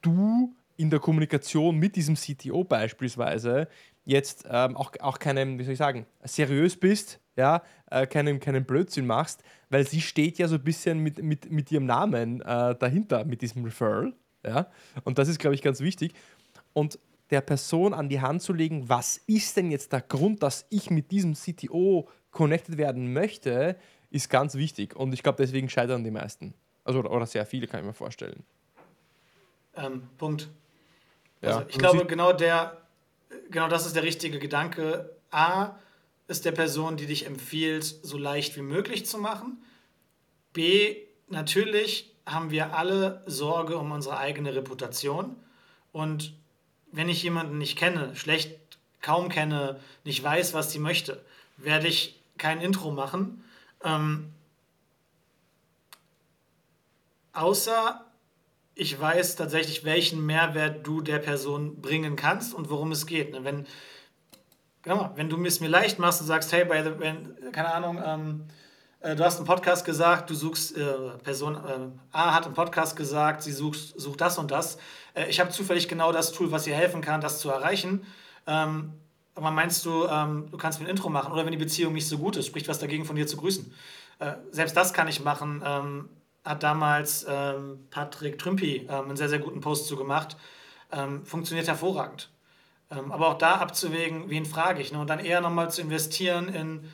du in der Kommunikation mit diesem CTO beispielsweise jetzt ähm, auch, auch keinen, wie soll ich sagen, seriös bist, ja, äh, keinen, keinen Blödsinn machst, weil sie steht ja so ein bisschen mit, mit, mit ihrem Namen äh, dahinter, mit diesem Referral. Ja? Und das ist, glaube ich, ganz wichtig. Und der Person an die Hand zu legen, was ist denn jetzt der Grund, dass ich mit diesem CTO connected werden möchte, ist ganz wichtig. Und ich glaube, deswegen scheitern die meisten. Also, oder sehr viele, kann ich mir vorstellen. Ähm, Punkt. Ja. Also ich glaube, genau, der, genau das ist der richtige Gedanke. A ist der Person, die dich empfiehlt, so leicht wie möglich zu machen. B, natürlich haben wir alle Sorge um unsere eigene Reputation. Und wenn ich jemanden nicht kenne, schlecht kaum kenne, nicht weiß, was sie möchte, werde ich kein Intro machen. Ähm, außer ich weiß tatsächlich, welchen Mehrwert du der Person bringen kannst und worum es geht. Ne, wenn, genau, wenn du es mir leicht machst und sagst, hey, bei the, wenn, keine Ahnung, ähm, äh, du hast einen Podcast gesagt, du suchst, äh, Person äh, A hat einen Podcast gesagt, sie sucht, sucht das und das. Äh, ich habe zufällig genau das Tool, was dir helfen kann, das zu erreichen. Ähm, aber meinst du, ähm, du kannst mir ein Intro machen? Oder wenn die Beziehung nicht so gut ist, spricht was dagegen, von dir zu grüßen? Äh, selbst das kann ich machen. Ähm, hat damals ähm, Patrick Trümpi ähm, einen sehr, sehr guten Post zu gemacht. Ähm, funktioniert hervorragend. Aber auch da abzuwägen, wen frage ich. Ne? Und dann eher nochmal zu investieren in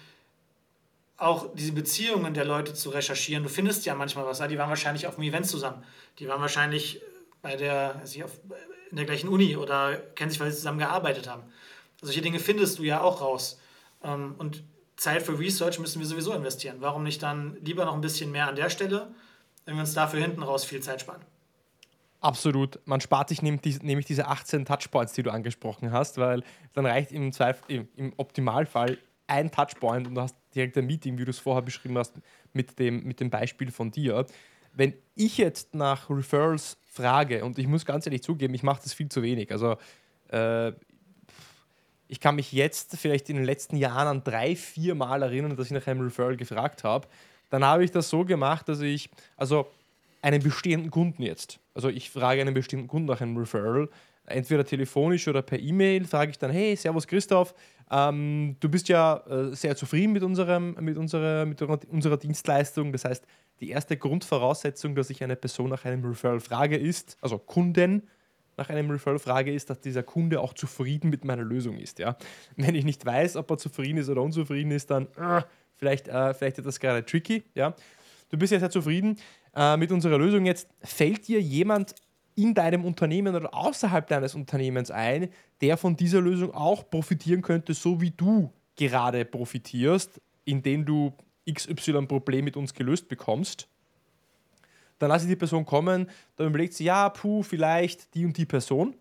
auch diese Beziehungen der Leute zu recherchieren. Du findest ja manchmal was. Die waren wahrscheinlich auf einem Event zusammen. Die waren wahrscheinlich bei der, also auf, in der gleichen Uni oder kennen sich, weil sie zusammen gearbeitet haben. Solche Dinge findest du ja auch raus. Ähm, und Zeit für Research müssen wir sowieso investieren. Warum nicht dann lieber noch ein bisschen mehr an der Stelle wenn wir uns dafür hinten raus viel Zeit sparen. Absolut. Man spart sich nämlich diese 18 Touchpoints, die du angesprochen hast, weil dann reicht im, Zweifel, im Optimalfall ein Touchpoint und du hast direkt ein Meeting, wie du es vorher beschrieben hast, mit dem, mit dem Beispiel von dir. Wenn ich jetzt nach Referrals frage, und ich muss ganz ehrlich zugeben, ich mache das viel zu wenig. Also äh, ich kann mich jetzt vielleicht in den letzten Jahren an drei, vier Mal erinnern, dass ich nach einem Referral gefragt habe. Dann habe ich das so gemacht, dass ich, also einen bestehenden Kunden jetzt, also ich frage einen bestimmten Kunden nach einem Referral, entweder telefonisch oder per E-Mail, frage ich dann, hey, Servus Christoph, ähm, du bist ja äh, sehr zufrieden mit, unserem, mit, unserer, mit unserer Dienstleistung. Das heißt, die erste Grundvoraussetzung, dass ich eine Person nach einem Referral frage, ist, also Kunden nach einem Referral frage, ist, dass dieser Kunde auch zufrieden mit meiner Lösung ist. Ja? Wenn ich nicht weiß, ob er zufrieden ist oder unzufrieden ist, dann äh, Vielleicht, äh, vielleicht ist das gerade tricky. Ja? Du bist jetzt sehr zufrieden äh, mit unserer Lösung. Jetzt fällt dir jemand in deinem Unternehmen oder außerhalb deines Unternehmens ein, der von dieser Lösung auch profitieren könnte, so wie du gerade profitierst, indem du XY-Problem mit uns gelöst bekommst. Dann lasse ich die Person kommen, dann überlegt sie, ja, puh, vielleicht die und die Person.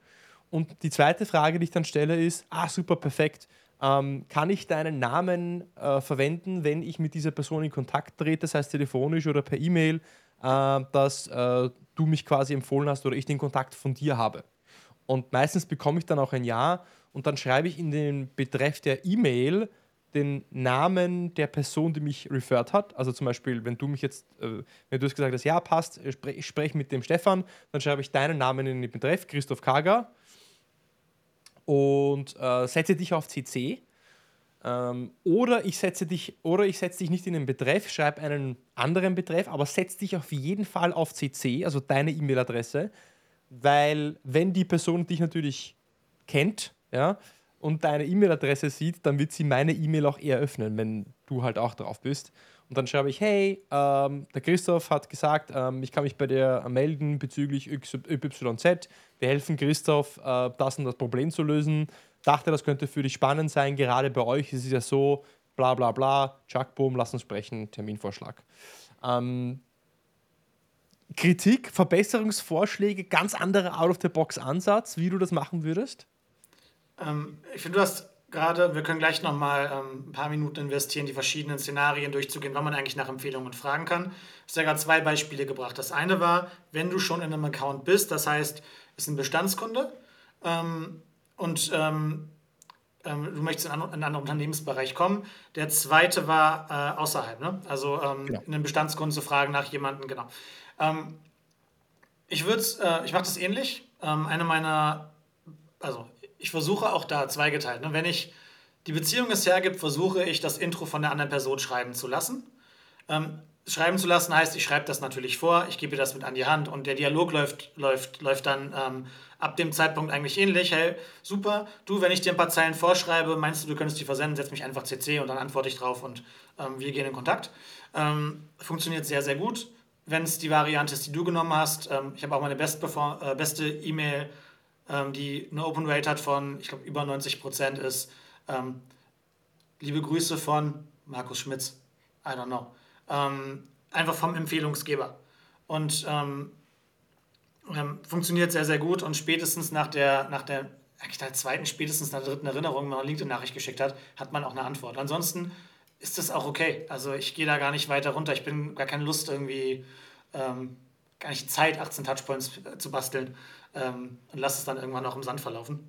Und die zweite Frage, die ich dann stelle, ist, ah, super, perfekt. Ähm, kann ich deinen Namen äh, verwenden, wenn ich mit dieser Person in Kontakt trete, das heißt telefonisch oder per E-Mail, äh, dass äh, du mich quasi empfohlen hast oder ich den Kontakt von dir habe? Und meistens bekomme ich dann auch ein Ja und dann schreibe ich in den Betreff der E-Mail den Namen der Person, die mich referred hat. Also zum Beispiel, wenn du mich jetzt, äh, wenn du hast gesagt hast, ja, passt, ich spreche mit dem Stefan, dann schreibe ich deinen Namen in den Betreff, Christoph Kager und äh, setze dich auf CC. Ähm, oder ich setze dich, oder ich setze dich nicht in den Betreff, schreibe einen anderen Betreff, aber setze dich auf jeden Fall auf CC, also deine E-Mail-Adresse, weil wenn die Person dich natürlich kennt, ja, und deine E-Mail-Adresse sieht, dann wird sie meine E-Mail auch eher öffnen, wenn du halt auch drauf bist. Und dann schreibe ich, hey, ähm, der Christoph hat gesagt, ähm, ich kann mich bei dir melden bezüglich YZ. Wir helfen Christoph, äh, das und das Problem zu lösen. Dachte, das könnte für dich spannend sein. Gerade bei euch ist es ja so, bla bla bla, Chuck, boom, lass uns sprechen, Terminvorschlag. Ähm, Kritik, Verbesserungsvorschläge, ganz anderer Out-of-the-Box-Ansatz, wie du das machen würdest? Ähm, ich finde, du hast gerade, wir können gleich nochmal ähm, ein paar Minuten investieren, die verschiedenen Szenarien durchzugehen, wann man eigentlich nach Empfehlungen fragen kann. Du hast ja gerade zwei Beispiele gebracht. Das eine war, wenn du schon in einem Account bist, das heißt, es ist ein Bestandskunde ähm, und ähm, ähm du möchtest in einen anderen Unternehmensbereich kommen. Der zweite war äh, außerhalb, ne? also ähm, genau. in einem Bestandskunden zu fragen nach jemandem, genau. Ähm, ich würde äh, ich mache das ähnlich. eine meiner, also ich versuche auch da zweigeteilt. Ne? Wenn ich die Beziehung es hergibt, versuche ich das Intro von der anderen Person schreiben zu lassen. Schreiben zu lassen heißt, ich schreibe das natürlich vor, ich gebe das mit an die Hand und der Dialog läuft, läuft, läuft dann ähm, ab dem Zeitpunkt eigentlich ähnlich. Hey, super, du, wenn ich dir ein paar Zeilen vorschreibe, meinst du, du könntest die versenden, setz mich einfach CC und dann antworte ich drauf und ähm, wir gehen in Kontakt. Ähm, funktioniert sehr, sehr gut. Wenn es die Variante ist, die du genommen hast, ähm, ich habe auch meine best äh, beste E-Mail ähm, die eine Open Rate hat von, ich glaube, über 90 Prozent ist. Ähm, liebe Grüße von Markus Schmitz. I don't know. Ähm, einfach vom Empfehlungsgeber. Und ähm, ähm, funktioniert sehr, sehr gut. Und spätestens nach der, nach der, eigentlich der zweiten, spätestens nach der dritten Erinnerung, wenn man eine LinkedIn-Nachricht geschickt hat, hat man auch eine Antwort. Ansonsten ist das auch okay. Also ich gehe da gar nicht weiter runter. Ich bin gar keine Lust irgendwie, ähm, gar nicht Zeit, 18 Touchpoints äh, zu basteln ähm, und lasse es dann irgendwann auch im Sand verlaufen.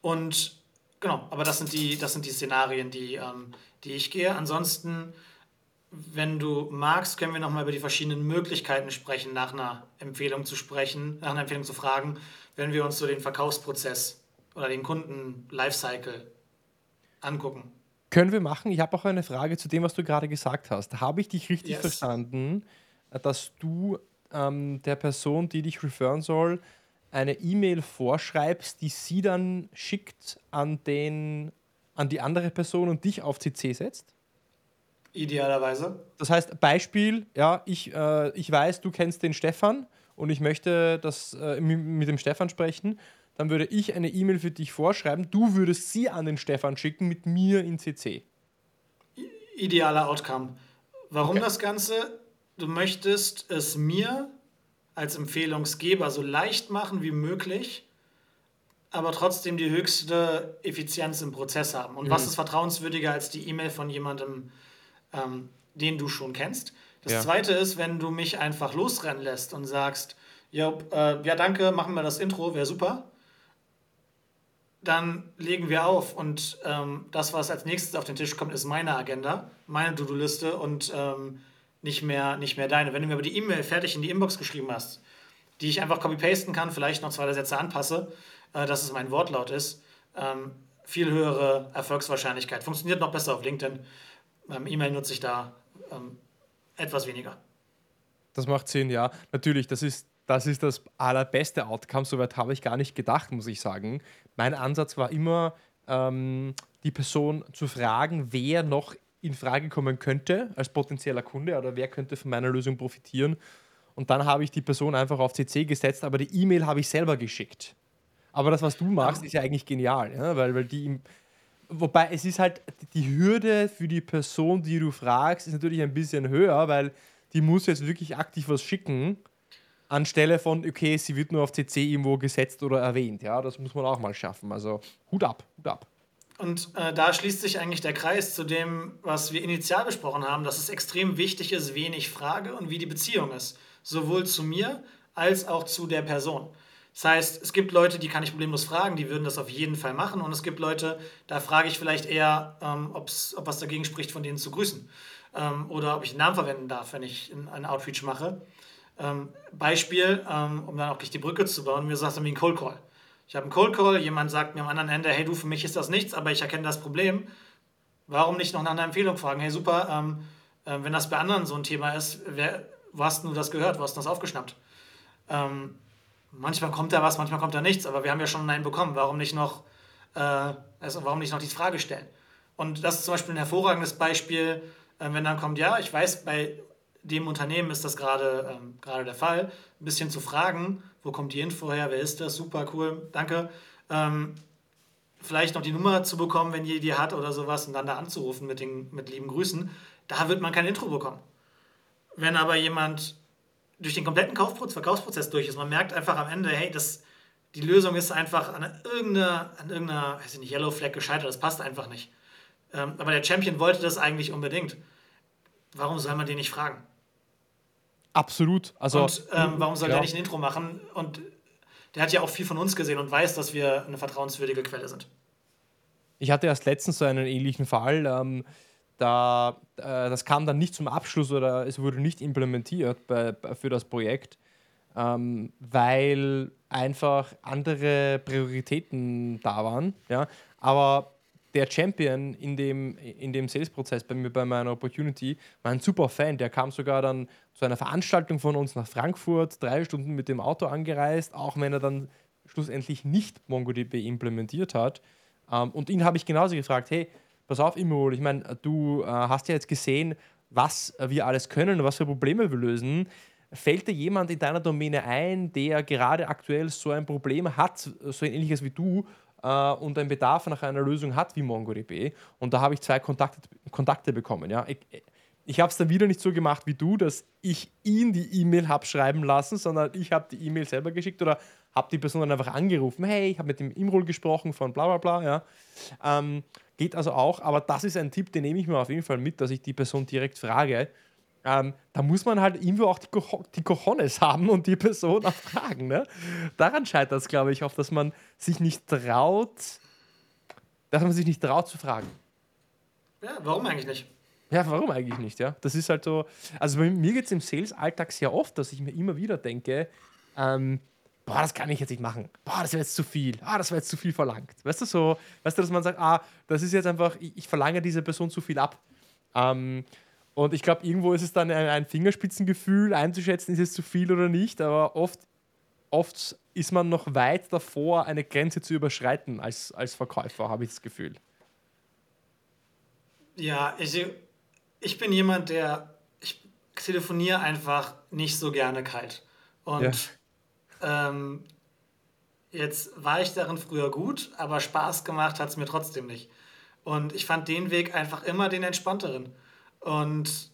Und genau, aber das sind die, das sind die Szenarien, die, ähm, die ich gehe. Ansonsten, wenn du magst, können wir nochmal über die verschiedenen Möglichkeiten sprechen, nach einer Empfehlung zu sprechen, nach einer Empfehlung zu fragen, wenn wir uns so den Verkaufsprozess oder den Kunden-Lifecycle angucken. Können wir machen. Ich habe auch eine Frage zu dem, was du gerade gesagt hast. Habe ich dich richtig yes. verstanden, dass du ähm, der Person, die dich referen soll, eine E-Mail vorschreibst, die sie dann schickt an, den, an die andere Person und dich auf CC setzt? Idealerweise. Das heißt, Beispiel, ja, ich, äh, ich weiß, du kennst den Stefan und ich möchte das, äh, mit dem Stefan sprechen, dann würde ich eine E-Mail für dich vorschreiben, du würdest sie an den Stefan schicken mit mir in CC. Idealer Outcome. Warum okay. das Ganze? du möchtest es mir als Empfehlungsgeber so leicht machen wie möglich, aber trotzdem die höchste Effizienz im Prozess haben. Und mhm. was ist vertrauenswürdiger als die E-Mail von jemandem, ähm, den du schon kennst? Das ja. zweite ist, wenn du mich einfach losrennen lässt und sagst, ja, äh, ja danke, machen wir das Intro, wäre super. Dann legen wir auf und ähm, das, was als nächstes auf den Tisch kommt, ist meine Agenda, meine To-Do-Liste und ähm, nicht mehr, nicht mehr deine. Wenn du mir aber die E-Mail fertig in die Inbox geschrieben hast, die ich einfach copy-pasten kann, vielleicht noch zwei, drei Sätze anpasse, äh, dass es mein Wortlaut ist, ähm, viel höhere Erfolgswahrscheinlichkeit. Funktioniert noch besser auf LinkedIn. Ähm, E-Mail nutze ich da ähm, etwas weniger. Das macht Sinn, ja. Natürlich, das ist, das ist das allerbeste Outcome. Soweit habe ich gar nicht gedacht, muss ich sagen. Mein Ansatz war immer, ähm, die Person zu fragen, wer noch in Frage kommen könnte als potenzieller Kunde oder wer könnte von meiner Lösung profitieren. Und dann habe ich die Person einfach auf CC gesetzt, aber die E-Mail habe ich selber geschickt. Aber das, was du machst, ist ja eigentlich genial, ja? weil, weil die. Wobei es ist halt die Hürde für die Person, die du fragst, ist natürlich ein bisschen höher, weil die muss jetzt wirklich aktiv was schicken, anstelle von, okay, sie wird nur auf CC irgendwo gesetzt oder erwähnt. Ja, das muss man auch mal schaffen. Also Hut ab, Hut ab. Und äh, da schließt sich eigentlich der Kreis zu dem, was wir initial besprochen haben, dass es extrem wichtig ist, wen ich frage und wie die Beziehung ist. Sowohl zu mir als auch zu der Person. Das heißt, es gibt Leute, die kann ich problemlos fragen, die würden das auf jeden Fall machen. Und es gibt Leute, da frage ich vielleicht eher, ähm, ob was dagegen spricht, von denen zu grüßen. Ähm, oder ob ich einen Namen verwenden darf, wenn ich einen Outreach mache. Ähm, Beispiel, ähm, um dann auch gleich die Brücke zu bauen, mir sagt dann wie ein Cold Call. Ich habe einen Cold Call, jemand sagt mir am anderen Ende, hey du, für mich ist das nichts, aber ich erkenne das Problem. Warum nicht noch nach einer Empfehlung fragen? Hey super, äh, wenn das bei anderen so ein Thema ist, wer, wo hast du das gehört, wo hast du das aufgeschnappt? Ähm, manchmal kommt da was, manchmal kommt da nichts, aber wir haben ja schon einen bekommen. Warum nicht noch, äh, also warum nicht noch die Frage stellen? Und das ist zum Beispiel ein hervorragendes Beispiel, äh, wenn dann kommt, ja, ich weiß, bei dem Unternehmen ist das gerade ähm, der Fall, ein bisschen zu fragen, wo kommt die Info her, wer ist das, super cool, danke. Ähm, vielleicht noch die Nummer zu bekommen, wenn die die hat oder sowas und dann da anzurufen mit, den, mit lieben Grüßen, da wird man kein Intro bekommen. Wenn aber jemand durch den kompletten Kaufprozess, Verkaufsprozess durch ist, man merkt einfach am Ende, hey, das, die Lösung ist einfach an irgendeiner, an irgendeiner weiß ich nicht, Yellow Flag gescheitert, das passt einfach nicht. Ähm, aber der Champion wollte das eigentlich unbedingt. Warum soll man den nicht fragen? Absolut. Also, und ähm, warum soll ja. der nicht ein Intro machen? Und der hat ja auch viel von uns gesehen und weiß, dass wir eine vertrauenswürdige Quelle sind. Ich hatte erst letztens so einen ähnlichen Fall. Ähm, da, äh, das kam dann nicht zum Abschluss oder es wurde nicht implementiert bei, bei für das Projekt, ähm, weil einfach andere Prioritäten da waren. Ja? Aber der Champion in dem, in dem Sales-Prozess bei mir, bei meiner Opportunity, war ein super Fan. Der kam sogar dann zu einer Veranstaltung von uns nach Frankfurt, drei Stunden mit dem Auto angereist, auch wenn er dann schlussendlich nicht MongoDB implementiert hat. Ähm, und ihn habe ich genauso gefragt, hey, pass auf, Imol, ich meine, du äh, hast ja jetzt gesehen, was wir alles können und was für Probleme wir lösen. Fällt dir jemand in deiner Domäne ein, der gerade aktuell so ein Problem hat, so ein ähnliches wie du, äh, und einen Bedarf nach einer Lösung hat wie MongoDB. Und da habe ich zwei Kontakte, Kontakte bekommen. Ja. Ich, ich habe es dann wieder nicht so gemacht wie du, dass ich ihn die E-Mail habe schreiben lassen, sondern ich habe die E-Mail selber geschickt oder habe die Person dann einfach angerufen. Hey, ich habe mit dem Imrol gesprochen von bla bla bla. Ja. Ähm, geht also auch, aber das ist ein Tipp, den nehme ich mir auf jeden Fall mit, dass ich die Person direkt frage, ähm, da muss man halt irgendwo auch die, Co die Cojones haben und die Person auch fragen. Ne? Daran scheitert es, glaube ich, oft, dass man sich nicht traut, dass man sich nicht traut zu fragen. Ja, warum eigentlich nicht? Ja, warum eigentlich nicht? Ja, das ist halt so. Also bei mir geht es im Sales-Alltag sehr oft, dass ich mir immer wieder denke, ähm, boah, das kann ich jetzt nicht machen. Boah, das wäre jetzt zu viel. Ah, das wäre jetzt zu viel verlangt. Weißt du so, weißt du, dass man sagt, ah, das ist jetzt einfach, ich, ich verlange dieser Person zu viel ab. Ähm, und ich glaube, irgendwo ist es dann ein, ein, Fingerspitzengefühl einzuschätzen, ist es zu viel oder nicht, aber oft, oft ist man noch weit davor, eine Grenze zu überschreiten als, als Verkäufer, habe ich das Gefühl. Ja, ich, ich bin jemand, der, ich telefoniere einfach nicht so gerne kalt. Und ja. Ähm, jetzt war ich darin früher gut, aber Spaß gemacht hat es mir trotzdem nicht. Und ich fand den Weg einfach immer den entspannteren. Und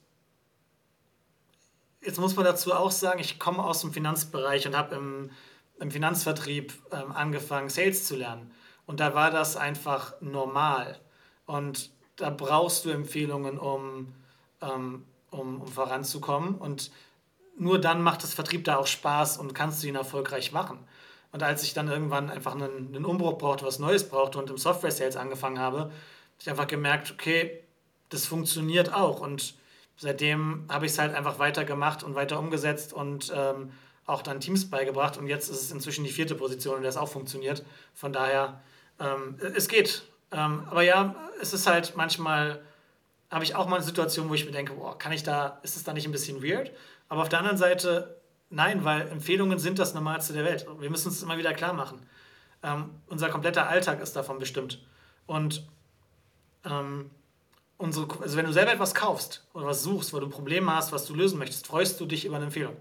jetzt muss man dazu auch sagen, ich komme aus dem Finanzbereich und habe im, im Finanzvertrieb ähm, angefangen, Sales zu lernen. Und da war das einfach normal. Und da brauchst du Empfehlungen, um, ähm, um, um voranzukommen. Und nur dann macht das Vertrieb da auch Spaß und kannst du ihn erfolgreich machen. Und als ich dann irgendwann einfach einen, einen Umbruch brauchte, was Neues brauchte und im Software-Sales angefangen habe, habe ich einfach gemerkt, okay, das funktioniert auch. Und seitdem habe ich es halt einfach weiter gemacht und weiter umgesetzt und ähm, auch dann Teams beigebracht. Und jetzt ist es inzwischen die vierte Position, in der es auch funktioniert. Von daher, ähm, es geht. Ähm, aber ja, es ist halt manchmal, habe ich auch mal eine Situation, wo ich mir denke, boah, kann ich da, ist es da nicht ein bisschen weird? Aber auf der anderen Seite, nein, weil Empfehlungen sind das Normalste der Welt. Wir müssen uns immer wieder klar machen. Ähm, unser kompletter Alltag ist davon bestimmt. Und ähm, unsere, also wenn du selber etwas kaufst oder was suchst, wo du Probleme hast, was du lösen möchtest, freust du dich über eine Empfehlung.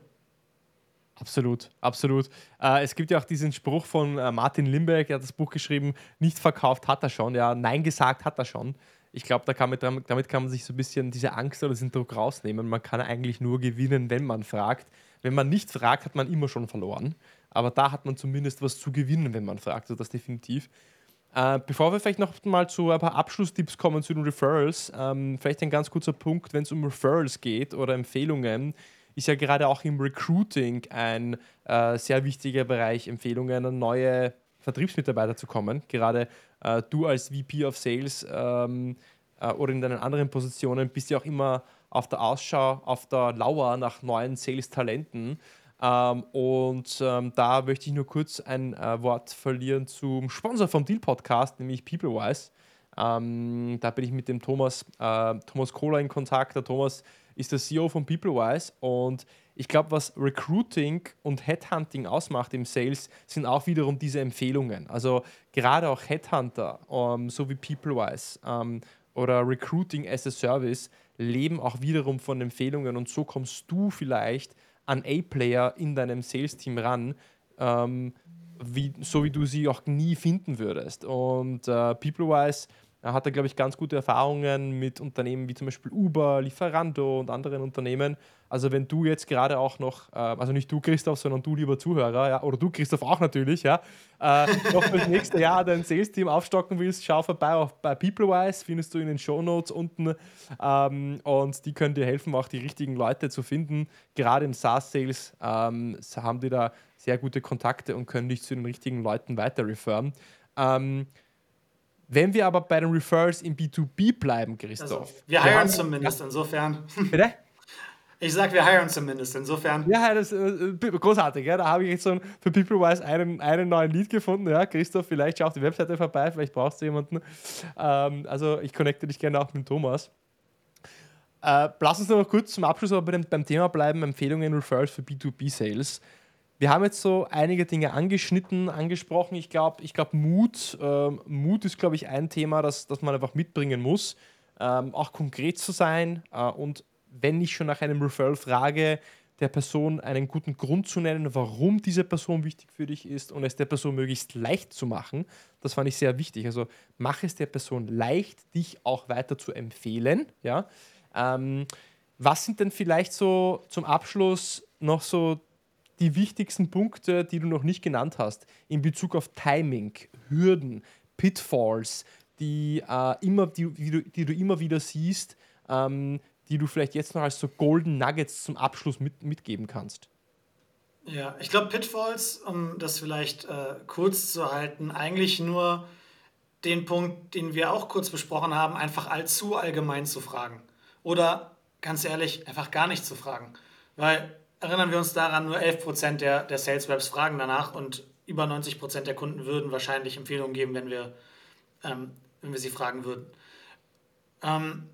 Absolut, absolut. Äh, es gibt ja auch diesen Spruch von äh, Martin Limbeck, er hat das Buch geschrieben, nicht verkauft hat er schon, ja, nein gesagt hat er schon. Ich glaube, da damit kann man sich so ein bisschen diese Angst oder diesen Druck rausnehmen. Man kann eigentlich nur gewinnen, wenn man fragt. Wenn man nicht fragt, hat man immer schon verloren. Aber da hat man zumindest was zu gewinnen, wenn man fragt. Also das definitiv. Äh, bevor wir vielleicht noch mal zu ein paar Abschlusstipps kommen zu den Referrals, ähm, vielleicht ein ganz kurzer Punkt, wenn es um Referrals geht oder Empfehlungen, ist ja gerade auch im Recruiting ein äh, sehr wichtiger Bereich, Empfehlungen an neue Vertriebsmitarbeiter zu kommen. Gerade äh, du als VP of Sales ähm, äh, oder in deinen anderen Positionen bist ja auch immer auf der Ausschau, auf der Lauer nach neuen Sales-Talenten. Ähm, und ähm, da möchte ich nur kurz ein äh, Wort verlieren zum Sponsor vom Deal Podcast, nämlich PeopleWise. Ähm, da bin ich mit dem Thomas, äh, Thomas Kohler in Kontakt. Der Thomas ist der CEO von PeopleWise und ich glaube, was Recruiting und Headhunting ausmacht im Sales, sind auch wiederum diese Empfehlungen. Also gerade auch Headhunter, ähm, so wie PeopleWise um, oder Recruiting as a Service, leben auch wiederum von Empfehlungen und so kommst du vielleicht an A-Player in deinem Sales-Team ran, ähm, wie, so wie du sie auch nie finden würdest. Und äh, PeopleWise hat er, glaube ich, ganz gute Erfahrungen mit Unternehmen wie zum Beispiel Uber, Lieferando und anderen Unternehmen. Also wenn du jetzt gerade auch noch, äh, also nicht du Christoph, sondern du lieber Zuhörer, ja, oder du Christoph auch natürlich, ja, äh, noch das nächste Jahr dein Sales-Team aufstocken willst, schau vorbei auch bei PeopleWise, findest du in den Show Notes unten ähm, und die können dir helfen, auch die richtigen Leute zu finden. Gerade im SaaS-Sales ähm, haben die da sehr gute Kontakte und können dich zu den richtigen Leuten weiter referen. Ähm, wenn wir aber bei den Referrals im B2B bleiben, Christoph. Also, wir hiren zumindest, ja. insofern. Bitte? Ich sag, wir hiren zumindest, insofern. Ja, das ist äh, großartig. Ja. Da habe ich jetzt so für PeopleWise einen, einen neuen Lead gefunden. Ja. Christoph, vielleicht schau auf die Webseite vorbei, vielleicht brauchst du jemanden. Ähm, also ich connecte dich gerne auch mit Thomas. Äh, lass uns noch kurz zum Abschluss aber beim Thema bleiben: Empfehlungen, Referrals für B2B-Sales. Wir haben jetzt so einige Dinge angeschnitten, angesprochen. Ich glaube, ich glaub, Mut, ähm, Mut ist, glaube ich, ein Thema, das, das man einfach mitbringen muss. Ähm, auch konkret zu sein äh, und wenn ich schon nach einem Referral frage, der Person einen guten Grund zu nennen, warum diese Person wichtig für dich ist und es der Person möglichst leicht zu machen. Das fand ich sehr wichtig. Also mach es der Person leicht, dich auch weiter zu empfehlen. Ja? Ähm, was sind denn vielleicht so zum Abschluss noch so die wichtigsten Punkte, die du noch nicht genannt hast, in Bezug auf Timing, Hürden, Pitfalls, die, äh, immer, die, die, du, die du immer wieder siehst, ähm, die du vielleicht jetzt noch als so Golden Nuggets zum Abschluss mit, mitgeben kannst? Ja, ich glaube, Pitfalls, um das vielleicht äh, kurz zu halten, eigentlich nur den Punkt, den wir auch kurz besprochen haben, einfach allzu allgemein zu fragen. Oder ganz ehrlich, einfach gar nicht zu fragen. Weil erinnern wir uns daran, nur 11% der, der Sales Reps fragen danach und über 90% der Kunden würden wahrscheinlich Empfehlungen geben, wenn wir, ähm, wenn wir sie fragen würden. Ähm,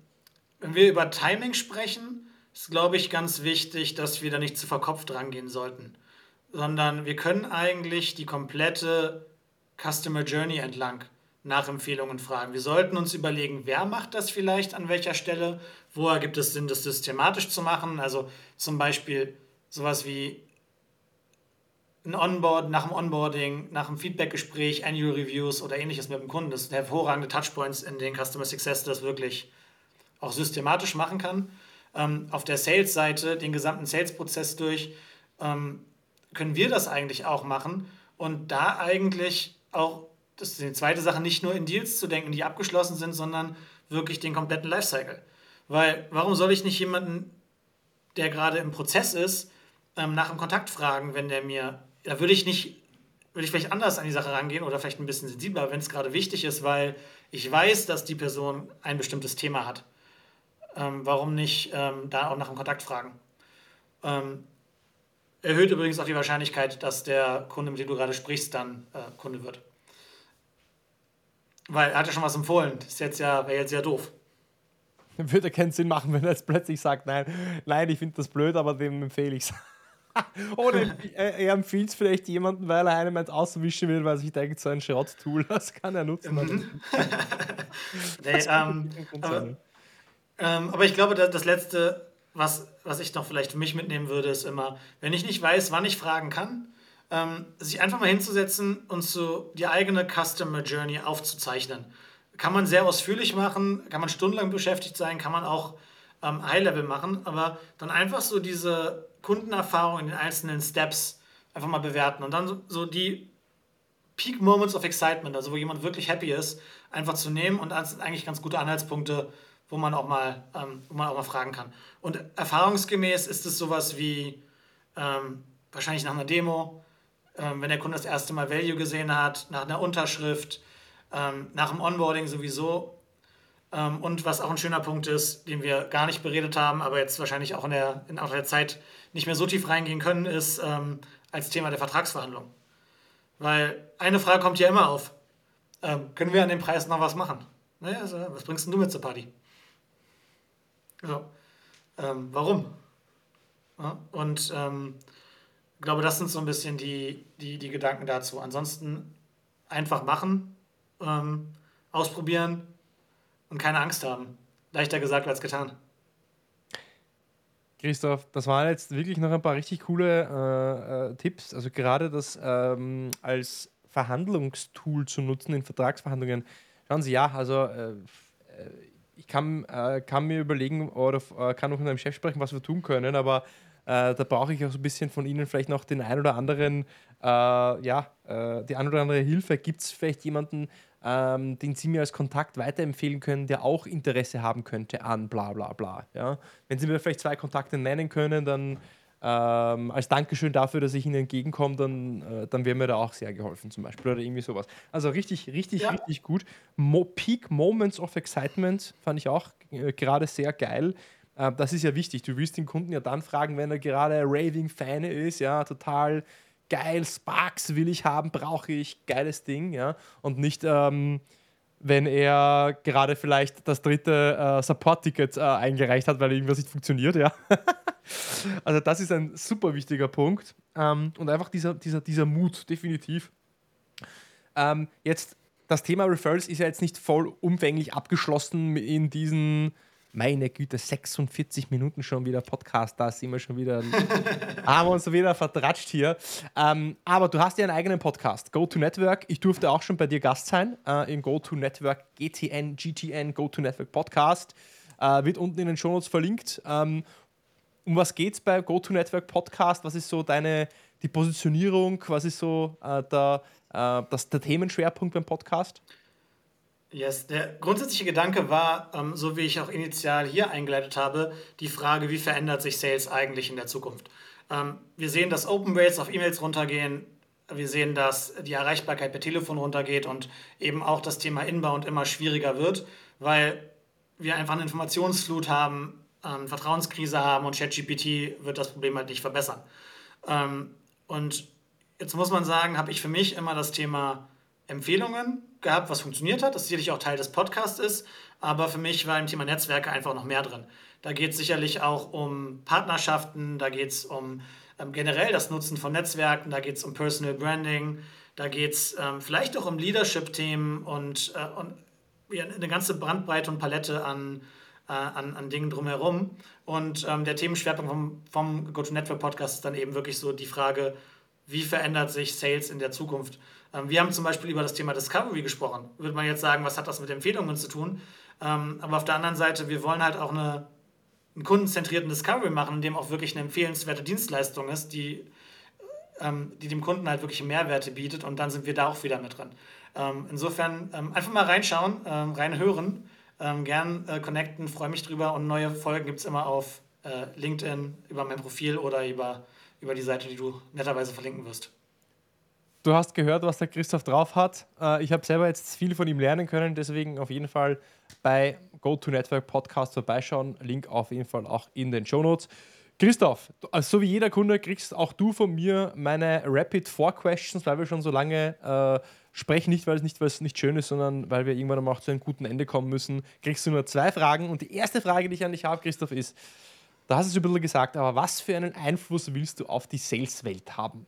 wenn wir über Timing sprechen, ist, glaube ich, ganz wichtig, dass wir da nicht zu verkopft rangehen sollten, sondern wir können eigentlich die komplette Customer Journey entlang nach Empfehlungen fragen. Wir sollten uns überlegen, wer macht das vielleicht an welcher Stelle, woher gibt es Sinn, das systematisch zu machen. Also zum Beispiel sowas wie ein Onboard, nach dem Onboarding, nach dem Feedbackgespräch, Annual Reviews oder ähnliches mit dem Kunden. Das sind hervorragende Touchpoints in den Customer Success, das wirklich auch systematisch machen kann. Ähm, auf der Sales-Seite, den gesamten Sales-Prozess durch, ähm, können wir das eigentlich auch machen und da eigentlich auch, das ist die zweite Sache, nicht nur in Deals zu denken, die abgeschlossen sind, sondern wirklich den kompletten Lifecycle. Weil warum soll ich nicht jemanden, der gerade im Prozess ist, ähm, nach dem Kontakt fragen, wenn der mir, da würde ich nicht, würde ich vielleicht anders an die Sache rangehen oder vielleicht ein bisschen sensibler, wenn es gerade wichtig ist, weil ich weiß, dass die Person ein bestimmtes Thema hat. Ähm, warum nicht ähm, da auch nach dem Kontakt fragen? Ähm, erhöht übrigens auch die Wahrscheinlichkeit, dass der Kunde, mit dem du gerade sprichst, dann äh, Kunde wird. Weil er hat ja schon was empfohlen. Das ist jetzt ja, wäre jetzt ja doof. Würde keinen Sinn machen, wenn er jetzt plötzlich sagt, nein, nein, ich finde das blöd, aber dem empfehle ich es. Oder er empfiehlt es vielleicht jemandem, weil er einem eins auswischen will, weil sich denkt, so ein Schrott-Tool, das kann er nutzen. Mhm. nee, ähm, aber, Ähm, aber ich glaube, das Letzte, was, was ich noch vielleicht für mich mitnehmen würde, ist immer, wenn ich nicht weiß, wann ich fragen kann, ähm, sich einfach mal hinzusetzen und so die eigene Customer Journey aufzuzeichnen. Kann man sehr ausführlich machen, kann man stundenlang beschäftigt sein, kann man auch ähm, High-Level machen, aber dann einfach so diese Kundenerfahrung in den einzelnen Steps einfach mal bewerten und dann so, die Peak Moments of Excitement, also wo jemand wirklich happy ist, einfach zu nehmen und das sind eigentlich ganz gute Anhaltspunkte, wo man auch mal, ähm, wo man auch mal fragen kann. Und erfahrungsgemäß ist es sowas wie ähm, wahrscheinlich nach einer Demo, ähm, wenn der Kunde das erste Mal Value gesehen hat, nach einer Unterschrift, ähm, nach dem Onboarding sowieso. Ähm, und was auch ein schöner Punkt ist, den wir gar nicht beredet haben, aber jetzt wahrscheinlich auch in der, in der Zeit nicht mehr so tief reingehen können, ist ähm, als Thema der Vertragsverhandlung. Weil eine Frage kommt ja immer auf. Ähm, können wir an dem Preis noch was machen? Naja, also, was bringst denn du mit zur Party? So. Ähm, warum? Ja, und ähm, ich glaube, das sind so ein bisschen die, die, die Gedanken dazu. Ansonsten einfach machen, ähm, ausprobieren und keine Angst haben. Leichter gesagt als getan. Christoph, das waren jetzt wirklich noch ein paar richtig coole äh, äh, Tipps. Also gerade das ähm, als Verhandlungstool zu nutzen in Vertragsverhandlungen. Schauen Sie, ja, also äh, ich kann, äh, kann mir überlegen oder äh, kann auch mit meinem Chef sprechen, was wir tun können, aber äh, da brauche ich auch so ein bisschen von Ihnen vielleicht noch den ein oder anderen, äh, ja, äh, die ein oder andere Hilfe. Gibt es vielleicht jemanden, ähm, den Sie mir als Kontakt weiterempfehlen können, der auch Interesse haben könnte an bla bla bla. Ja? Wenn Sie mir vielleicht zwei Kontakte nennen können, dann ähm, als Dankeschön dafür, dass ich Ihnen entgegenkomme, dann, äh, dann wäre mir da auch sehr geholfen zum Beispiel oder irgendwie sowas. Also richtig, richtig, ja. richtig gut. Mo Peak Moments of Excitement fand ich auch äh, gerade sehr geil. Äh, das ist ja wichtig. Du willst den Kunden ja dann fragen, wenn er gerade Raving-Fan ist, ja, total geil, Sparks will ich haben, brauche ich, geiles Ding, ja. Und nicht, ähm, wenn er gerade vielleicht das dritte äh, Support-Ticket äh, eingereicht hat, weil irgendwas nicht funktioniert, ja. also das ist ein super wichtiger Punkt. Ähm, und einfach dieser, dieser, dieser Mut, definitiv. Ähm, jetzt, das Thema Referrals ist ja jetzt nicht vollumfänglich abgeschlossen in diesen meine Güte, 46 Minuten schon wieder Podcast, da sind wir schon wieder, haben wir uns wieder vertratscht hier. Ähm, aber du hast ja einen eigenen Podcast, Go-To-Network. Ich durfte auch schon bei dir Gast sein äh, im Go-To-Network GTN, GTN, Go-To-Network Podcast. Äh, wird unten in den Shownotes verlinkt. Ähm, um was geht es bei Go-To-Network Podcast? Was ist so deine, die Positionierung? Was ist so äh, der, äh, das, der Themenschwerpunkt beim Podcast? Yes, der grundsätzliche Gedanke war, ähm, so wie ich auch initial hier eingeleitet habe, die Frage, wie verändert sich Sales eigentlich in der Zukunft? Ähm, wir sehen, dass Open Rates auf E-Mails runtergehen. Wir sehen, dass die Erreichbarkeit per Telefon runtergeht und eben auch das Thema Inbound immer schwieriger wird, weil wir einfach eine Informationsflut haben, ähm, Vertrauenskrise haben und ChatGPT wird das Problem halt nicht verbessern. Ähm, und jetzt muss man sagen, habe ich für mich immer das Thema Empfehlungen gehabt, was funktioniert hat, das sicherlich auch Teil des Podcasts ist, aber für mich war im Thema Netzwerke einfach noch mehr drin. Da geht es sicherlich auch um Partnerschaften, da geht es um ähm, generell das Nutzen von Netzwerken, da geht es um Personal Branding, da geht es ähm, vielleicht auch um Leadership-Themen und, äh, und ja, eine ganze Brandbreite und Palette an, äh, an, an Dingen drumherum. Und ähm, der Themenschwerpunkt vom, vom Go-To-Network-Podcast ist dann eben wirklich so die Frage, wie verändert sich Sales in der Zukunft? Ähm, wir haben zum Beispiel über das Thema Discovery gesprochen. Würde man jetzt sagen, was hat das mit Empfehlungen zu tun? Ähm, aber auf der anderen Seite, wir wollen halt auch eine, einen kundenzentrierten Discovery machen, in dem auch wirklich eine empfehlenswerte Dienstleistung ist, die, ähm, die dem Kunden halt wirklich Mehrwerte bietet und dann sind wir da auch wieder mit drin. insofern einfach mal reinschauen, reinhören, gern äh, connecten, freue mich drüber und neue Folgen gibt es immer auf äh, LinkedIn, über mein Profil oder über, über die Seite, die du netterweise verlinken wirst. Du hast gehört, was der Christoph drauf hat. Äh, ich habe selber jetzt viel von ihm lernen können, deswegen auf jeden Fall bei GoToNetwork Podcast vorbeischauen. Link auf jeden Fall auch in den Show Notes. Christoph, also so wie jeder Kunde kriegst auch du von mir meine Rapid Four Questions, weil wir schon so lange äh, sprechen, nicht weil es nicht, nicht schön ist, sondern weil wir irgendwann mal auch zu einem guten Ende kommen müssen. Kriegst du nur zwei Fragen und die erste Frage, die ich an dich habe, Christoph, ist: Da hast du es ein bisschen gesagt, aber was für einen Einfluss willst du auf die Sales-Welt haben?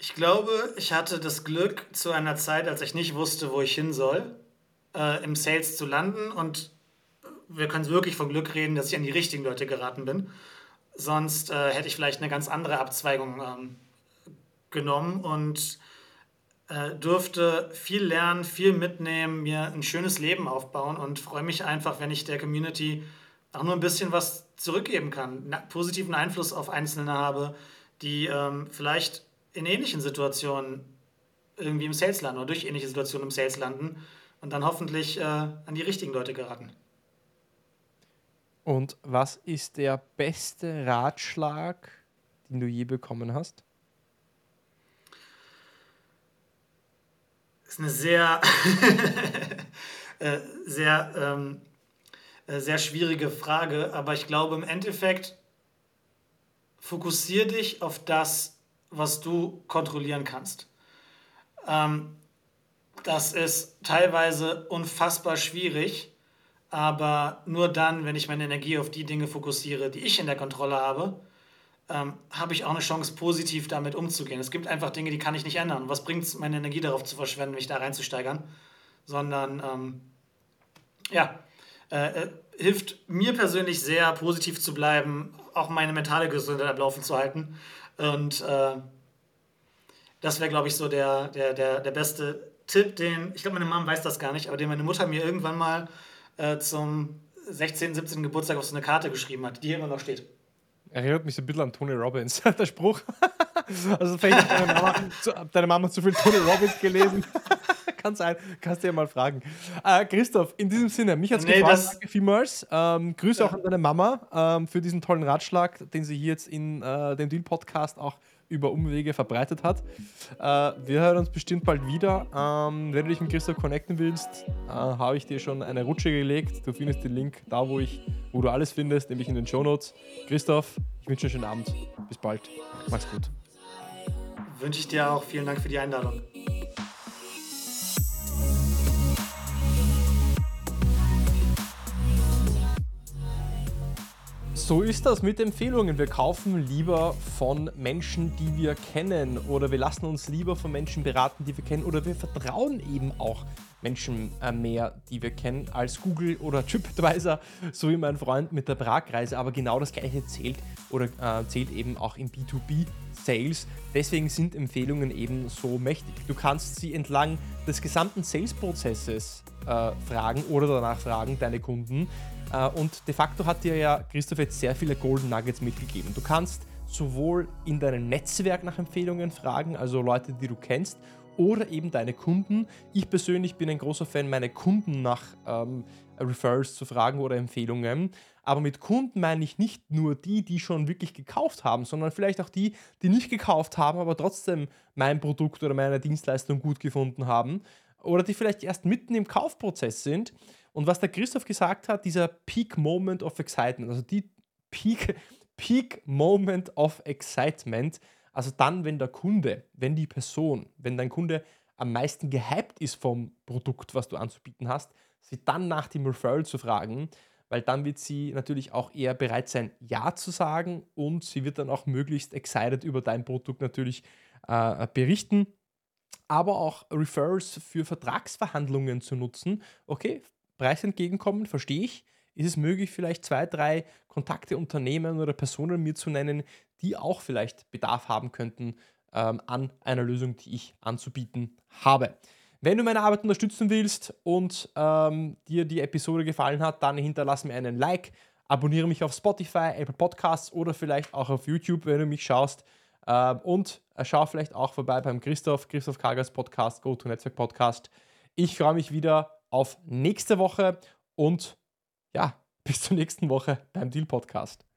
Ich glaube, ich hatte das Glück, zu einer Zeit, als ich nicht wusste, wo ich hin soll, äh, im Sales zu landen und wir können wirklich von Glück reden, dass ich an die richtigen Leute geraten bin. Sonst äh, hätte ich vielleicht eine ganz andere Abzweigung ähm, genommen und äh, durfte viel lernen, viel mitnehmen, mir ein schönes Leben aufbauen und freue mich einfach, wenn ich der Community auch nur ein bisschen was zurückgeben kann, positiven Einfluss auf Einzelne habe, die ähm, vielleicht in ähnlichen Situationen irgendwie im Sales landen oder durch ähnliche Situationen im Sales landen und dann hoffentlich äh, an die richtigen Leute geraten. Und was ist der beste Ratschlag, den du je bekommen hast? Das ist eine sehr, äh, sehr, ähm, äh, sehr schwierige Frage, aber ich glaube im Endeffekt fokussier dich auf das, was du kontrollieren kannst. Ähm, das ist teilweise unfassbar schwierig, aber nur dann, wenn ich meine Energie auf die Dinge fokussiere, die ich in der Kontrolle habe, ähm, habe ich auch eine Chance, positiv damit umzugehen. Es gibt einfach Dinge, die kann ich nicht ändern. Was bringt es, meine Energie darauf zu verschwenden, mich da reinzusteigern? Sondern, ähm, ja, äh, äh, hilft mir persönlich sehr, positiv zu bleiben, auch meine mentale Gesundheit am Laufen zu halten. Und äh, das wäre, glaube ich, so der, der, der, der beste Tipp, den, ich glaube, meine Mom weiß das gar nicht, aber den meine Mutter mir irgendwann mal äh, zum 16., 17. Geburtstag auf so eine Karte geschrieben hat, die hier immer noch steht. Erinnert mich so ein bisschen an Tony Robbins, der Spruch. also vielleicht hat deine Mama, zu, deine Mama zu viel Tony Robbins gelesen. Kann sein, kannst du ja mal fragen. Äh, Christoph, in diesem Sinne, mich hat es nee, gefallen, danke vielmals. Ähm, Grüße ja. auch an deine Mama ähm, für diesen tollen Ratschlag, den sie hier jetzt in äh, dem Deal-Podcast auch über Umwege verbreitet hat. Äh, wir hören uns bestimmt bald wieder. Ähm, wenn du dich mit Christoph connecten willst, äh, habe ich dir schon eine Rutsche gelegt. Du findest den Link da, wo, ich, wo du alles findest, nämlich in den Show Notes. Christoph, ich wünsche dir einen schönen Abend. Bis bald. Mach's gut. Wünsche ich dir auch. Vielen Dank für die Einladung. So ist das mit Empfehlungen. Wir kaufen lieber von Menschen, die wir kennen oder wir lassen uns lieber von Menschen beraten, die wir kennen oder wir vertrauen eben auch Menschen mehr, die wir kennen, als Google oder TripAdvisor, so wie mein Freund mit der Pragreise. Aber genau das gleiche zählt oder äh, zählt eben auch im B2B-Sales. Deswegen sind Empfehlungen eben so mächtig. Du kannst sie entlang des gesamten Sales-Prozesses äh, fragen oder danach fragen, deine Kunden. Äh, und de facto hat dir ja Christoph jetzt sehr viele Golden Nuggets mitgegeben. Du kannst sowohl in deinem Netzwerk nach Empfehlungen fragen, also Leute, die du kennst, oder eben deine Kunden. Ich persönlich bin ein großer Fan, meine Kunden nach ähm, Referrals zu fragen oder Empfehlungen. Aber mit Kunden meine ich nicht nur die, die schon wirklich gekauft haben, sondern vielleicht auch die, die nicht gekauft haben, aber trotzdem mein Produkt oder meine Dienstleistung gut gefunden haben. Oder die vielleicht erst mitten im Kaufprozess sind und was der Christoph gesagt hat, dieser Peak Moment of Excitement, also die Peak, Peak Moment of Excitement, also dann, wenn der Kunde, wenn die Person, wenn dein Kunde am meisten gehypt ist vom Produkt, was du anzubieten hast, sie dann nach dem Referral zu fragen, weil dann wird sie natürlich auch eher bereit sein, Ja zu sagen und sie wird dann auch möglichst excited über dein Produkt natürlich äh, berichten. Aber auch Referrals für Vertragsverhandlungen zu nutzen. Okay, Preis entgegenkommen, verstehe ich. Ist es möglich, vielleicht zwei, drei Kontakte, Unternehmen oder Personen mir zu nennen, die auch vielleicht Bedarf haben könnten ähm, an einer Lösung, die ich anzubieten habe? Wenn du meine Arbeit unterstützen willst und ähm, dir die Episode gefallen hat, dann hinterlass mir einen Like, abonniere mich auf Spotify, Apple Podcasts oder vielleicht auch auf YouTube, wenn du mich schaust. Äh, und schau vielleicht auch vorbei beim Christoph, Christoph Kargas Podcast, Go to Netzwerk Podcast. Ich freue mich wieder auf nächste Woche und ja, bis zur nächsten Woche beim Deal Podcast.